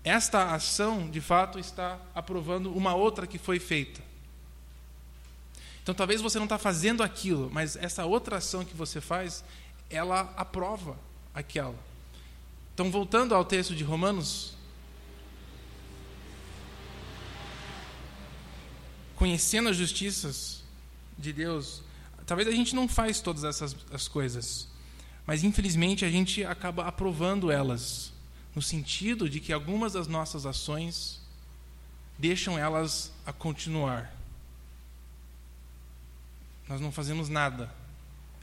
esta ação de fato está aprovando uma outra que foi feita. Então talvez você não está fazendo aquilo, mas essa outra ação que você faz, ela aprova aquela. Então voltando ao texto de Romanos, conhecendo as justiças de Deus, talvez a gente não faz todas essas as coisas, mas infelizmente a gente acaba aprovando elas, no sentido de que algumas das nossas ações deixam elas a continuar. Nós não fazemos nada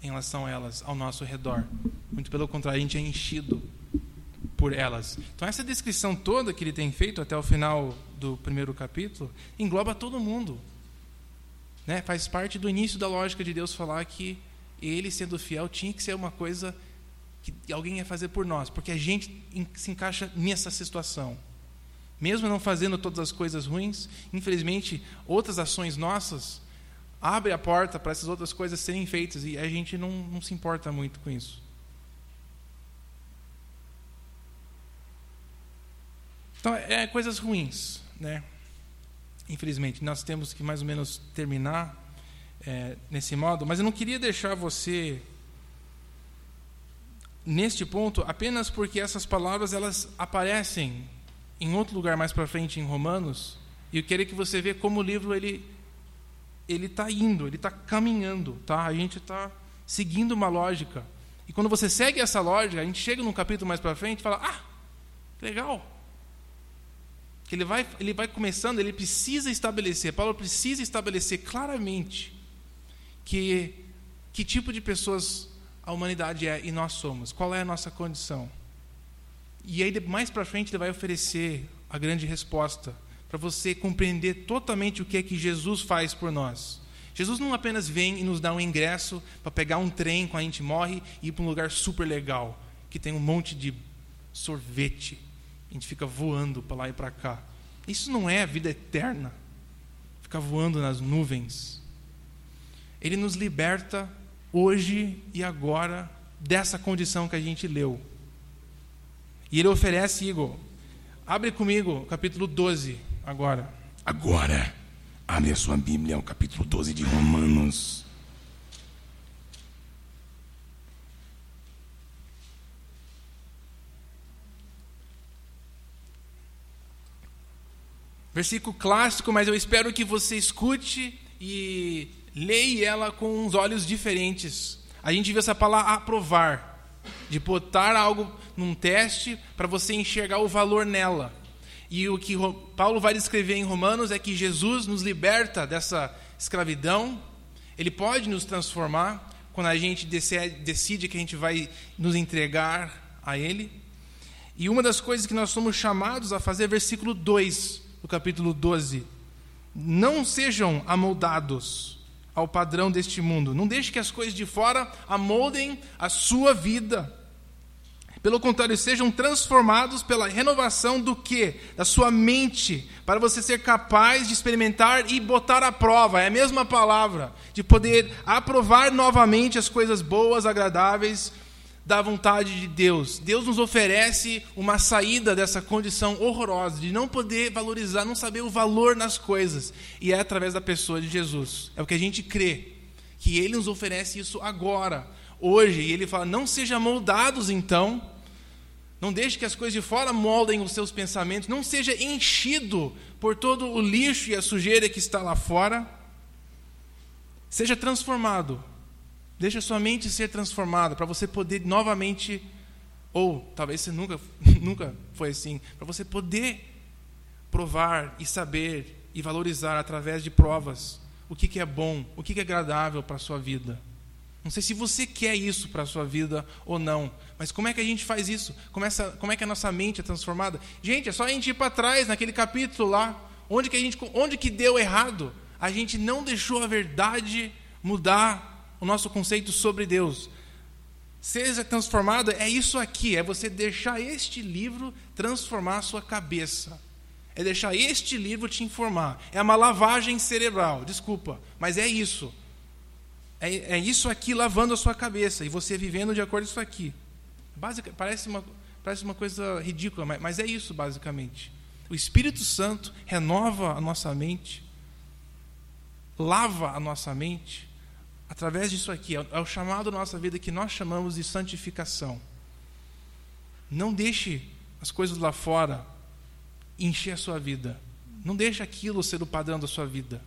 em relação a elas ao nosso redor. Muito pelo contrário, a gente é enchido por elas. Então, essa descrição toda que ele tem feito até o final do primeiro capítulo engloba todo mundo. Né? Faz parte do início da lógica de Deus falar que ele, sendo fiel, tinha que ser uma coisa que alguém ia fazer por nós, porque a gente se encaixa nessa situação. Mesmo não fazendo todas as coisas ruins, infelizmente, outras ações nossas abrem a porta para essas outras coisas serem feitas e a gente não, não se importa muito com isso. Então, é coisas ruins, né? Infelizmente, nós temos que mais ou menos terminar é, nesse modo, mas eu não queria deixar você neste ponto apenas porque essas palavras elas aparecem em outro lugar mais para frente em Romanos e eu queria que você veja como o livro ele ele está indo, ele está caminhando, tá? A gente está seguindo uma lógica e quando você segue essa lógica, a gente chega num capítulo mais para frente e fala, ah, legal, que ele vai, ele vai começando, ele precisa estabelecer, Paulo precisa estabelecer claramente que que tipo de pessoas a humanidade é e nós somos, qual é a nossa condição. E aí mais para frente ele vai oferecer a grande resposta para você compreender totalmente o que é que Jesus faz por nós. Jesus não apenas vem e nos dá um ingresso para pegar um trem quando a gente morre e ir para um lugar super legal, que tem um monte de sorvete a gente fica voando para lá e para cá. Isso não é a vida eterna. Ficar voando nas nuvens. Ele nos liberta hoje e agora dessa condição que a gente leu. E ele oferece, Igor, abre comigo capítulo 12 agora. Agora, abre a sua Bíblia ao capítulo 12 de Romanos. Versículo clássico, mas eu espero que você escute e leia ela com uns olhos diferentes. A gente viu essa palavra aprovar, de botar algo num teste para você enxergar o valor nela. E o que Paulo vai descrever em Romanos é que Jesus nos liberta dessa escravidão, ele pode nos transformar quando a gente decide que a gente vai nos entregar a Ele. E uma das coisas que nós somos chamados a fazer, versículo 2, do capítulo 12. Não sejam amoldados ao padrão deste mundo. Não deixe que as coisas de fora amoldem a sua vida. Pelo contrário, sejam transformados pela renovação do que? Da sua mente, para você ser capaz de experimentar e botar à prova, é a mesma palavra, de poder aprovar novamente as coisas boas, agradáveis da vontade de Deus. Deus nos oferece uma saída dessa condição horrorosa de não poder valorizar, não saber o valor nas coisas. E é através da pessoa de Jesus. É o que a gente crê. Que Ele nos oferece isso agora, hoje. E Ele fala: não sejam moldados então. Não deixe que as coisas de fora moldem os seus pensamentos. Não seja enchido por todo o lixo e a sujeira que está lá fora. Seja transformado Deixa sua mente ser transformada para você poder novamente, ou talvez você nunca, nunca foi assim, para você poder provar e saber e valorizar através de provas o que, que é bom, o que, que é agradável para a sua vida. Não sei se você quer isso para a sua vida ou não, mas como é que a gente faz isso? Como, essa, como é que a nossa mente é transformada? Gente, é só a gente ir para trás naquele capítulo lá, onde que, a gente, onde que deu errado. A gente não deixou a verdade mudar o nosso conceito sobre Deus. Seja transformado, é isso aqui, é você deixar este livro transformar a sua cabeça. É deixar este livro te informar. É uma lavagem cerebral, desculpa, mas é isso. É, é isso aqui lavando a sua cabeça e você vivendo de acordo com isso aqui. Basic, parece, uma, parece uma coisa ridícula, mas, mas é isso basicamente. O Espírito Santo renova a nossa mente lava a nossa mente através disso aqui. É o chamado da nossa vida que nós chamamos de santificação. Não deixe as coisas lá fora encher a sua vida. Não deixe aquilo ser o padrão da sua vida.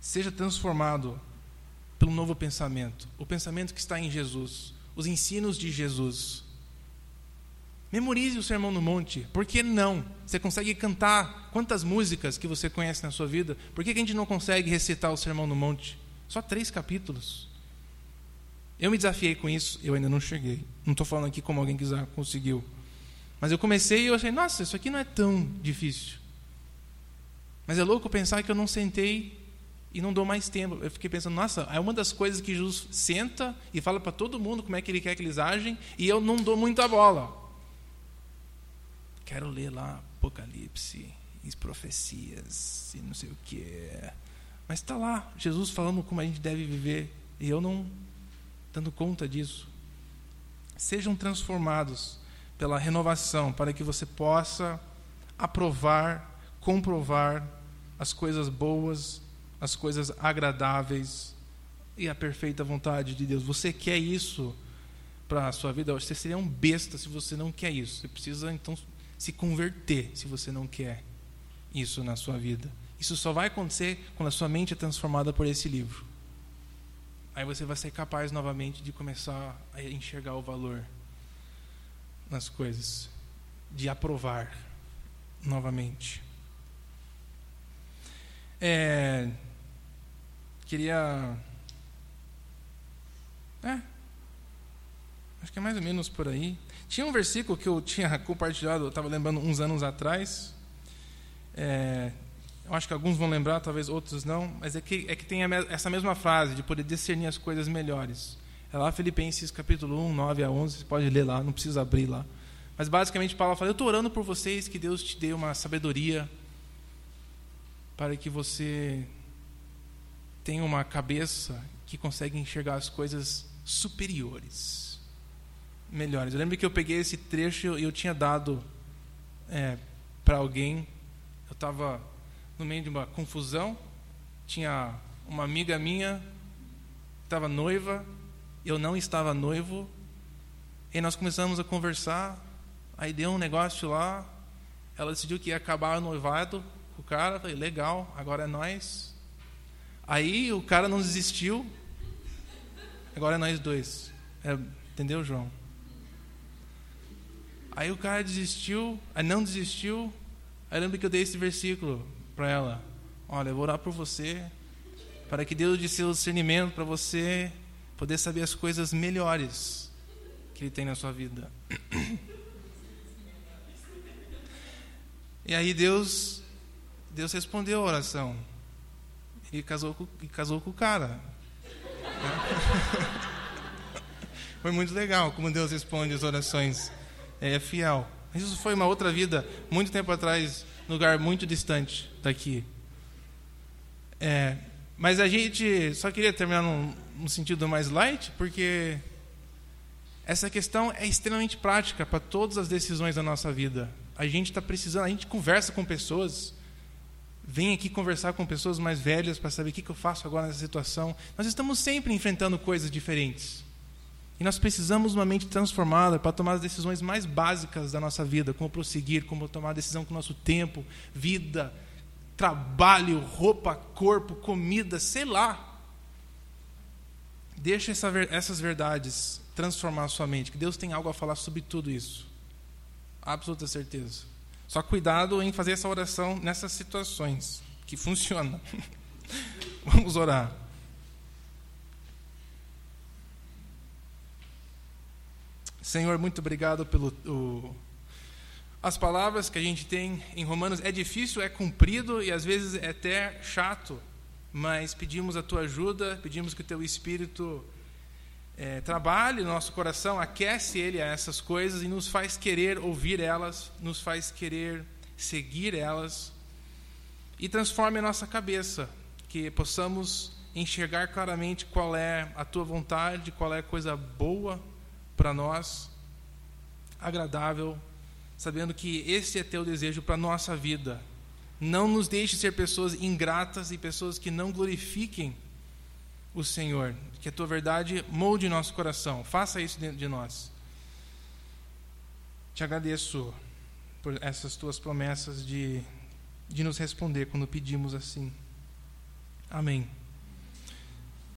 Seja transformado pelo novo pensamento, o pensamento que está em Jesus, os ensinos de Jesus. Memorize o Sermão no Monte. Por que não? Você consegue cantar quantas músicas que você conhece na sua vida? Por que a gente não consegue recitar o Sermão no Monte? Só três capítulos. Eu me desafiei com isso, eu ainda não cheguei. Não estou falando aqui como alguém que já conseguiu. Mas eu comecei e eu achei, nossa, isso aqui não é tão difícil. Mas é louco pensar que eu não sentei e não dou mais tempo. Eu fiquei pensando, nossa, é uma das coisas que Jesus senta e fala para todo mundo como é que ele quer que eles agem, e eu não dou muita bola. Quero ler lá Apocalipse, e profecias, e não sei o que. Mas está lá, Jesus falando como a gente deve viver, e eu não dando conta disso. Sejam transformados pela renovação, para que você possa aprovar, comprovar as coisas boas as coisas agradáveis e a perfeita vontade de Deus. Você quer isso para a sua vida? Você seria um besta se você não quer isso. Você precisa então se converter se você não quer isso na sua vida. Isso só vai acontecer quando a sua mente é transformada por esse livro. Aí você vai ser capaz novamente de começar a enxergar o valor nas coisas, de aprovar novamente. É, queria. É. Acho que é mais ou menos por aí. Tinha um versículo que eu tinha compartilhado, eu estava lembrando uns anos atrás. É, eu acho que alguns vão lembrar, talvez outros não, mas é que, é que tem essa mesma frase de poder discernir as coisas melhores. É lá Filipenses capítulo 1, 9 a 11, você pode ler lá, não precisa abrir lá. Mas basicamente Paulo fala: Eu estou orando por vocês, que Deus te dê uma sabedoria para que você tem uma cabeça que consegue enxergar as coisas superiores, melhores. Eu lembro que eu peguei esse trecho e eu tinha dado é, para alguém. Eu estava no meio de uma confusão. Tinha uma amiga minha estava noiva, eu não estava noivo. E nós começamos a conversar. Aí deu um negócio lá. Ela decidiu que ia acabar o noivado com o cara. Falei, legal, agora é nós. Aí o cara não desistiu. Agora é nós dois. É, entendeu, João? Aí o cara desistiu, aí não desistiu. Aí lembra que eu dei esse versículo para ela. Olha, eu vou orar por você, para que Deus dê seu discernimento para você poder saber as coisas melhores que Ele tem na sua vida. E aí Deus, Deus respondeu a oração e casou com, e casou com o cara. foi muito legal como Deus responde as orações. É, é fiel. Isso foi uma outra vida, muito tempo atrás, lugar muito distante daqui. É, mas a gente só queria terminar num, num sentido mais light, porque essa questão é extremamente prática para todas as decisões da nossa vida. A gente está precisando, a gente conversa com pessoas vem aqui conversar com pessoas mais velhas para saber o que, que eu faço agora nessa situação. Nós estamos sempre enfrentando coisas diferentes. E nós precisamos de uma mente transformada para tomar as decisões mais básicas da nossa vida, como prosseguir, como tomar a decisão com o nosso tempo, vida, trabalho, roupa, corpo, comida, sei lá. Deixa essa, essas verdades transformar a sua mente, que Deus tem algo a falar sobre tudo isso. Absoluta certeza. Só cuidado em fazer essa oração nessas situações, que funciona. Vamos orar. Senhor, muito obrigado pelo o, as palavras que a gente tem em Romanos. É difícil, é cumprido e às vezes é até chato, mas pedimos a tua ajuda, pedimos que o teu Espírito é, trabalhe no nosso coração, aquece ele a essas coisas e nos faz querer ouvir elas, nos faz querer seguir elas e transforme a nossa cabeça, que possamos enxergar claramente qual é a tua vontade, qual é a coisa boa para nós, agradável, sabendo que esse é teu desejo para a nossa vida, Não nos deixe ser pessoas ingratas e pessoas que não glorifiquem o Senhor. Que a tua verdade molde nosso coração. Faça isso dentro de nós. Te agradeço por essas tuas promessas de, de nos responder quando pedimos assim. Amém.